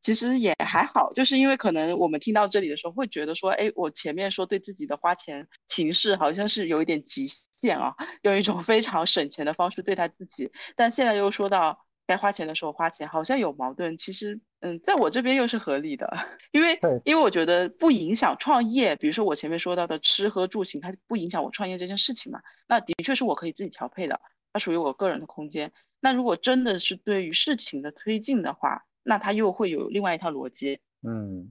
其实也还好，就是因为可能我们听到这里的时候会觉得说，哎，我前面说对自己的花钱形式好像是有一点极限啊，用一种非常省钱的方式对待自己，但现在又说到该花钱的时候花钱，好像有矛盾。其实，嗯，在我这边又是合理的，因为因为我觉得不影响创业，比如说我前面说到的吃喝住行，它不影响我创业这件事情嘛，那的确是我可以自己调配的，它属于我个人的空间。那如果真的是对于事情的推进的话，那它又会有另外一套逻辑。嗯，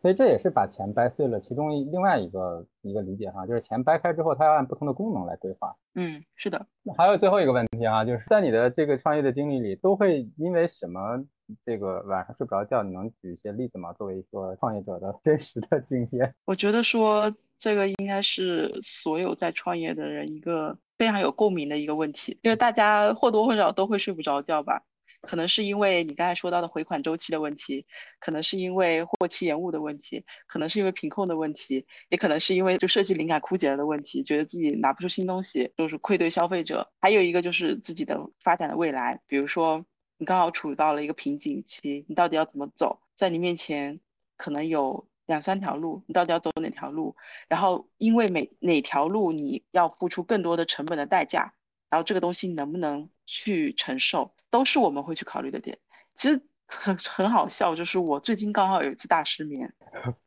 所以这也是把钱掰碎了，其中一另外一个一个理解哈，就是钱掰开之后，它要按不同的功能来规划。嗯，是的，还有最后一个问题啊，就是在你的这个创业的经历里，都会因为什么这个晚上睡不着觉？你能举一些例子吗？作为一个创业者的真实的经验。我觉得说这个应该是所有在创业的人一个非常有共鸣的一个问题，因为大家或多或少都会睡不着觉吧。可能是因为你刚才说到的回款周期的问题，可能是因为货期延误的问题，可能是因为品控的问题，也可能是因为就设计灵感枯竭了的问题，觉得自己拿不出新东西，就是愧对消费者。还有一个就是自己的发展的未来，比如说你刚好处到了一个瓶颈期，你到底要怎么走？在你面前可能有两三条路，你到底要走哪条路？然后因为每哪条路你要付出更多的成本的代价，然后这个东西能不能去承受，都是我们会去考虑的点。其实很很好笑，就是我最近刚好有一次大失眠，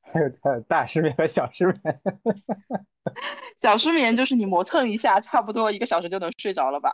还有还有大失眠和小失眠。小失眠就是你磨蹭一下，差不多一个小时就能睡着了吧？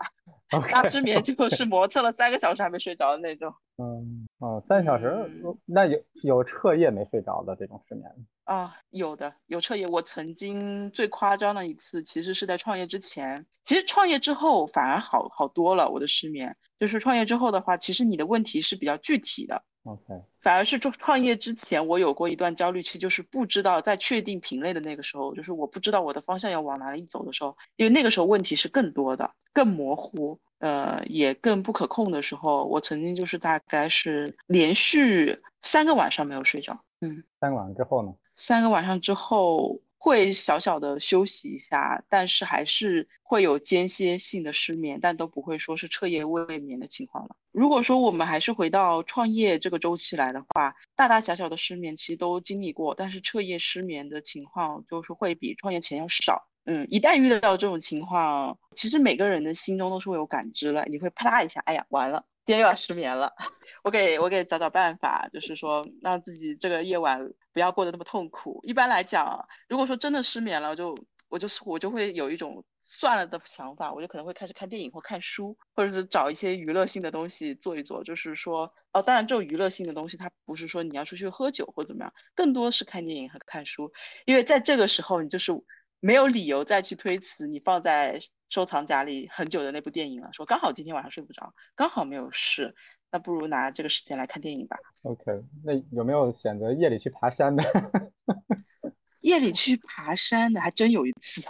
大失眠就是 磨蹭了三个小时还没睡着的那种。嗯，哦，三小时嗯，那有有彻夜没睡着的这种失眠吗？啊，有的有彻夜。我曾经最夸张的一次，其实是在创业之前。其实创业之后反而好好多了。我的失眠，就是创业之后的话，其实你的问题是比较具体的。OK，反而是创创业之前，我有过一段焦虑期，就是不知道在确定品类的那个时候，就是我不知道我的方向要往哪里走的时候，因为那个时候问题是更多的、更模糊，呃，也更不可控的时候，我曾经就是大概是连续三个晚上没有睡着，嗯。三个晚上之后呢？三个晚上之后会小小的休息一下，但是还是会有间歇性的失眠，但都不会说是彻夜未眠的情况了。如果说我们还是回到创业这个周期来的话，大大小小的失眠其实都经历过，但是彻夜失眠的情况就是会比创业前要少。嗯，一旦遇到这种情况，其实每个人的心中都是会有感知了，你会啪嗒一下，哎呀，完了，今天又要失眠了。我给我给找找办法，就是说让自己这个夜晚不要过得那么痛苦。一般来讲，如果说真的失眠了，就我就是我就会有一种算了的想法，我就可能会开始看电影或看书，或者是找一些娱乐性的东西做一做。就是说，哦，当然这种娱乐性的东西，它不是说你要出去喝酒或怎么样，更多是看电影和看书，因为在这个时候你就是没有理由再去推辞你放在收藏夹里很久的那部电影了。说刚好今天晚上睡不着，刚好没有事。那不如拿这个时间来看电影吧。OK，那有没有选择夜里去爬山的？夜里去爬山的还真有一次。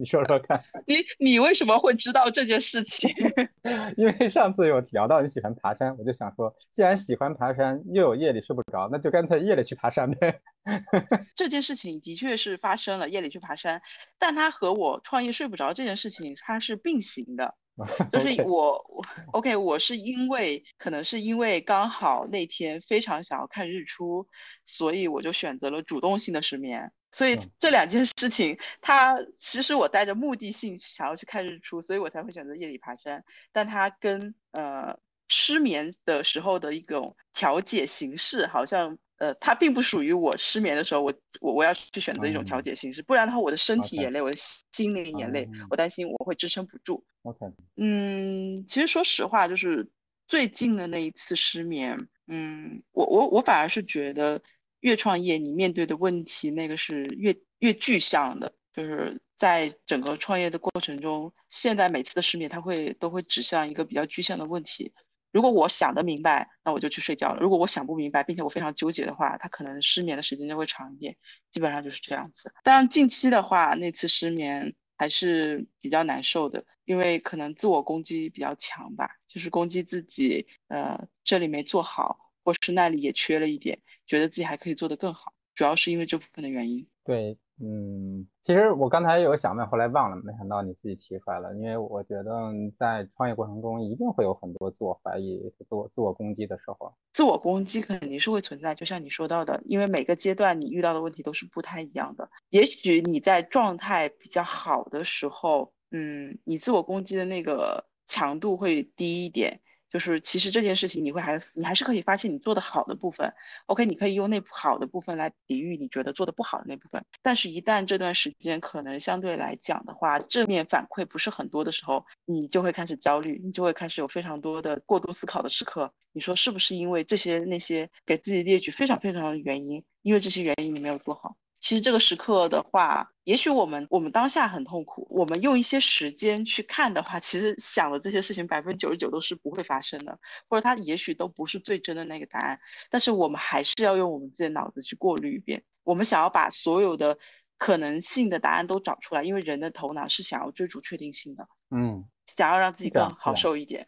你说说看，你你为什么会知道这件事情？因为上次有聊到你喜欢爬山，我就想说，既然喜欢爬山，又有夜里睡不着，那就干脆夜里去爬山呗。这件事情的确是发生了，夜里去爬山，但它和我创业睡不着这件事情它是并行的。就是我我 OK，我是因为可能是因为刚好那天非常想要看日出，所以我就选择了主动性的失眠。所以这两件事情，它其实我带着目的性想要去看日出，所以我才会选择夜里爬山。但它跟呃失眠的时候的一种调节形式，好像呃它并不属于我失眠的时候，我我我要去选择一种调节形式，不然的话我的身体也累，我的心灵也累，我担心我会支撑不住。OK，嗯，其实说实话，就是最近的那一次失眠，嗯，我我我反而是觉得。越创业，你面对的问题那个是越越具象的，就是在整个创业的过程中，现在每次的失眠，它会都会指向一个比较具象的问题。如果我想得明白，那我就去睡觉了；如果我想不明白，并且我非常纠结的话，他可能失眠的时间就会长一点。基本上就是这样子。当然，近期的话，那次失眠还是比较难受的，因为可能自我攻击比较强吧，就是攻击自己，呃，这里没做好。或是那里也缺了一点，觉得自己还可以做得更好，主要是因为这部分的原因。对，嗯，其实我刚才有想问，后来忘了，没想到你自己提出来了。因为我觉得在创业过程中一定会有很多自我怀疑、自我自我攻击的时候。自我攻击肯定是会存在，就像你说到的，因为每个阶段你遇到的问题都是不太一样的。也许你在状态比较好的时候，嗯，你自我攻击的那个强度会低一点。就是其实这件事情，你会还你还是可以发现你做的好的部分。OK，你可以用那好的部分来抵御你觉得做的不好的那部分。但是，一旦这段时间可能相对来讲的话，正面反馈不是很多的时候，你就会开始焦虑，你就会开始有非常多的过度思考的时刻。你说是不是因为这些那些给自己列举非常非常的原因？因为这些原因你没有做好。其实这个时刻的话，也许我们我们当下很痛苦，我们用一些时间去看的话，其实想的这些事情百分之九十九都是不会发生的，或者它也许都不是最真的那个答案。但是我们还是要用我们自己的脑子去过滤一遍。我们想要把所有的可能性的答案都找出来，因为人的头脑是想要追逐确定性的，嗯，想要让自己更好受一点。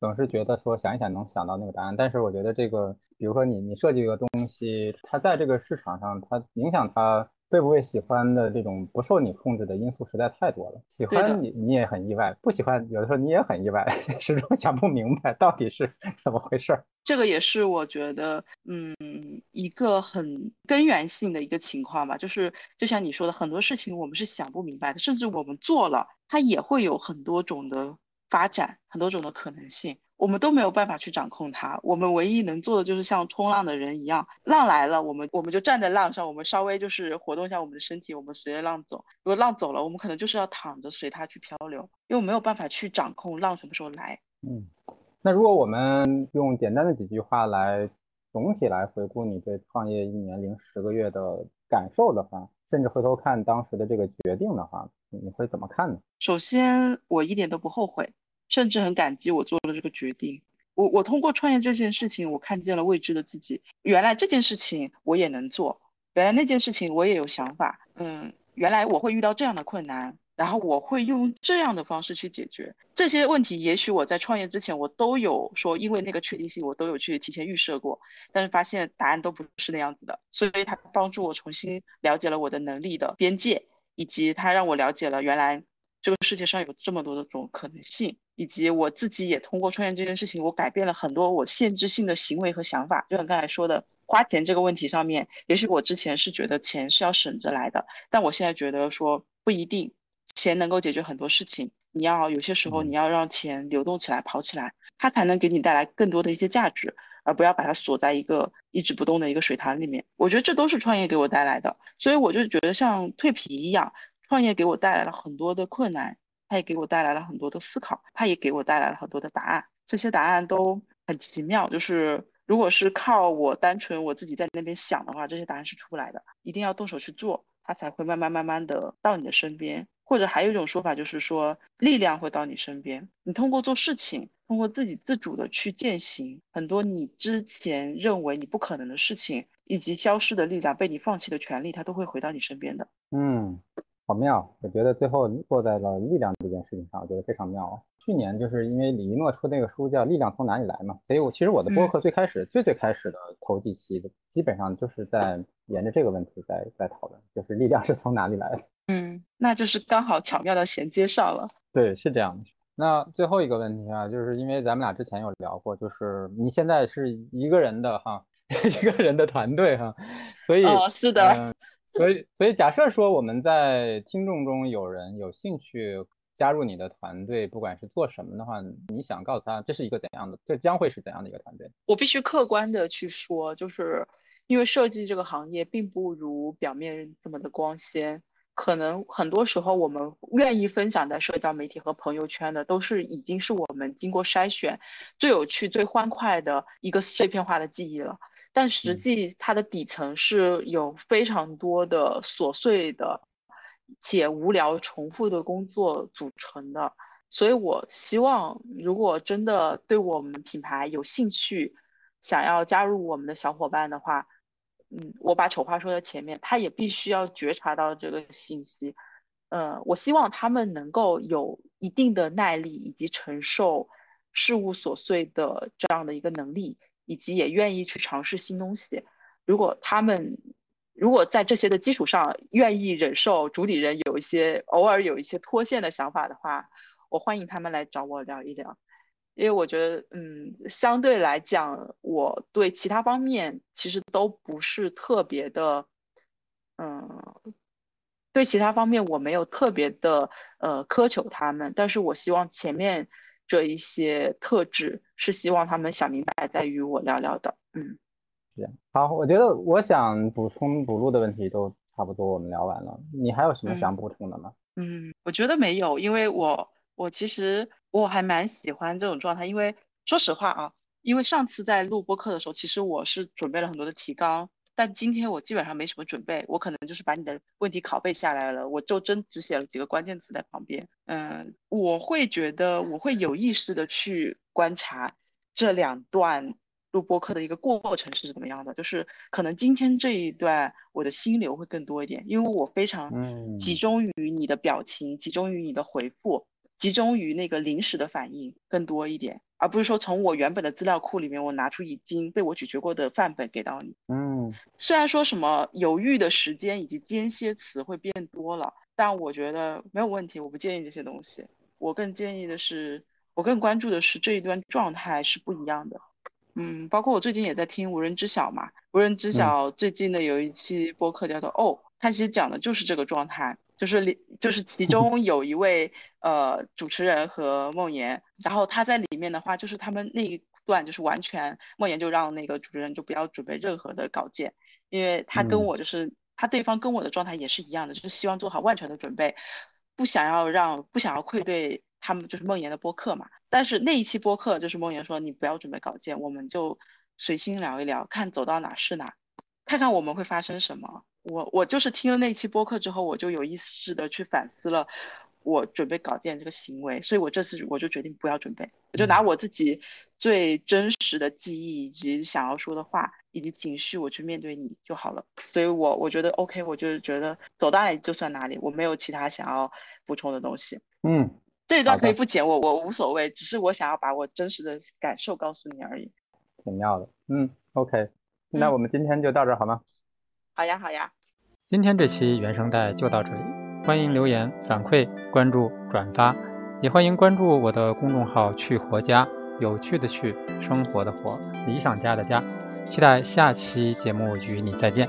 总是觉得说想一想能想到那个答案，但是我觉得这个，比如说你你设计一个东西，它在这个市场上，它影响它会不会喜欢的这种不受你控制的因素实在太多了。喜欢你你也很意外，不喜欢有的时候你也很意外，始终想不明白到底是 怎么回事。这个也是我觉得，嗯，一个很根源性的一个情况吧，就是就像你说的，很多事情我们是想不明白的，甚至我们做了，它也会有很多种的。发展很多种的可能性，我们都没有办法去掌控它。我们唯一能做的就是像冲浪的人一样，浪来了，我们我们就站在浪上，我们稍微就是活动一下我们的身体，我们随着浪走。如果浪走了，我们可能就是要躺着随它去漂流，因为我没有办法去掌控浪什么时候来。嗯，那如果我们用简单的几句话来总体来回顾你对创业一年零十个月的感受的话，甚至回头看当时的这个决定的话。你会怎么看呢？首先，我一点都不后悔，甚至很感激我做了这个决定。我我通过创业这件事情，我看见了未知的自己。原来这件事情我也能做，原来那件事情我也有想法。嗯，原来我会遇到这样的困难，然后我会用这样的方式去解决这些问题。也许我在创业之前，我都有说，因为那个确定性，我都有去提前预设过，但是发现答案都不是那样子的。所以它帮助我重新了解了我的能力的边界。以及他让我了解了原来这个世界上有这么多的种可能性，以及我自己也通过创业这件事情，我改变了很多我限制性的行为和想法。就像刚才说的，花钱这个问题上面，也许我之前是觉得钱是要省着来的，但我现在觉得说不一定，钱能够解决很多事情。你要有些时候你要让钱流动起来、跑起来，它才能给你带来更多的一些价值。而不要把它锁在一个一直不动的一个水潭里面，我觉得这都是创业给我带来的，所以我就觉得像蜕皮一样，创业给我带来了很多的困难，它也给我带来了很多的思考，它也给我带来了很多的答案，这些答案都很奇妙。就是如果是靠我单纯我自己在那边想的话，这些答案是出不来的，一定要动手去做，它才会慢慢慢慢的到你的身边。或者还有一种说法就是说，力量会到你身边，你通过做事情。通过自己自主的去践行很多你之前认为你不可能的事情，以及消失的力量、被你放弃的权利，它都会回到你身边的。嗯，好妙，我觉得最后落在了力量这件事情上，我觉得非常妙。去年就是因为李一诺出那个书叫《力量从哪里来》嘛，所以我其实我的播客最开始最最开始的头几期的，基本上就是在沿着这个问题在在讨论，就是力量是从哪里来的。嗯，那就是刚好巧妙的衔接上了。对，是这样的。那最后一个问题啊，就是因为咱们俩之前有聊过，就是你现在是一个人的哈，一个人的团队哈，所以哦，是的，所以所以假设说我们在听众中有人有兴趣加入你的团队，不管是做什么的话，你想告诉他这是一个怎样的，这将会是怎样的一个团队？我必须客观的去说，就是因为设计这个行业并不如表面这么的光鲜。可能很多时候，我们愿意分享在社交媒体和朋友圈的，都是已经是我们经过筛选、最有趣、最欢快的一个碎片化的记忆了。但实际它的底层是有非常多的琐碎的且无聊重复的工作组成的。所以我希望，如果真的对我们品牌有兴趣，想要加入我们的小伙伴的话。嗯，我把丑话说在前面，他也必须要觉察到这个信息。呃，我希望他们能够有一定的耐力，以及承受事物琐碎的这样的一个能力，以及也愿意去尝试新东西。如果他们如果在这些的基础上，愿意忍受主理人有一些偶尔有一些脱线的想法的话，我欢迎他们来找我聊一聊。因为我觉得，嗯，相对来讲，我对其他方面其实都不是特别的，嗯，对其他方面我没有特别的呃苛求他们，但是我希望前面这一些特质是希望他们想明白，再与我聊聊的，嗯，这样好，我觉得我想补充补录的问题都差不多，我们聊完了，你还有什么想补充的吗？嗯，我觉得没有，因为我我其实。我还蛮喜欢这种状态，因为说实话啊，因为上次在录播课的时候，其实我是准备了很多的提纲，但今天我基本上没什么准备，我可能就是把你的问题拷贝下来了，我就真只写了几个关键词在旁边。嗯，我会觉得我会有意识的去观察这两段录播课的一个过程是怎么样的，就是可能今天这一段我的心流会更多一点，因为我非常集中于你的表情，集中于你的回复。集中于那个临时的反应更多一点，而不是说从我原本的资料库里面我拿出已经被我咀嚼过的范本给到你。嗯，虽然说什么犹豫的时间以及间歇词会变多了，但我觉得没有问题，我不建议这些东西。我更建议的是，我更关注的是这一段状态是不一样的。嗯，包括我最近也在听无人知晓嘛，无人知晓最近的有一期播客叫做哦，它其实讲的就是这个状态。就是里，就是其 中有一位呃主持人和梦妍，然后他在里面的话，就是他们那一段就是完全梦妍就让那个主持人就不要准备任何的稿件，因为他跟我就是他对方跟我的状态也是一样的，就是希望做好万全的准备，不想要让不想要愧对他们就是梦妍的播客嘛。但是那一期播客就是梦妍说你不要准备稿件，我们就随心聊一聊，看走到哪是哪，看看我们会发生什么。我我就是听了那期播客之后，我就有意识的去反思了我准备稿件这个行为，所以我这次我就决定不要准备，我就拿我自己最真实的记忆以及想要说的话以及情绪，我去面对你就好了。所以我我觉得 OK，我就是觉得走到哪里就算哪里，我没有其他想要补充的东西。嗯，这一段可以不剪我，我无所谓，只是我想要把我真实的感受告诉你而已。挺妙的，嗯，OK，那我们今天就到这好吗？好呀，好呀。今天这期原声带就到这里，欢迎留言反馈、关注、转发，也欢迎关注我的公众号“去活家”，有趣的去，生活的活，理想家的家。期待下期节目与你再见。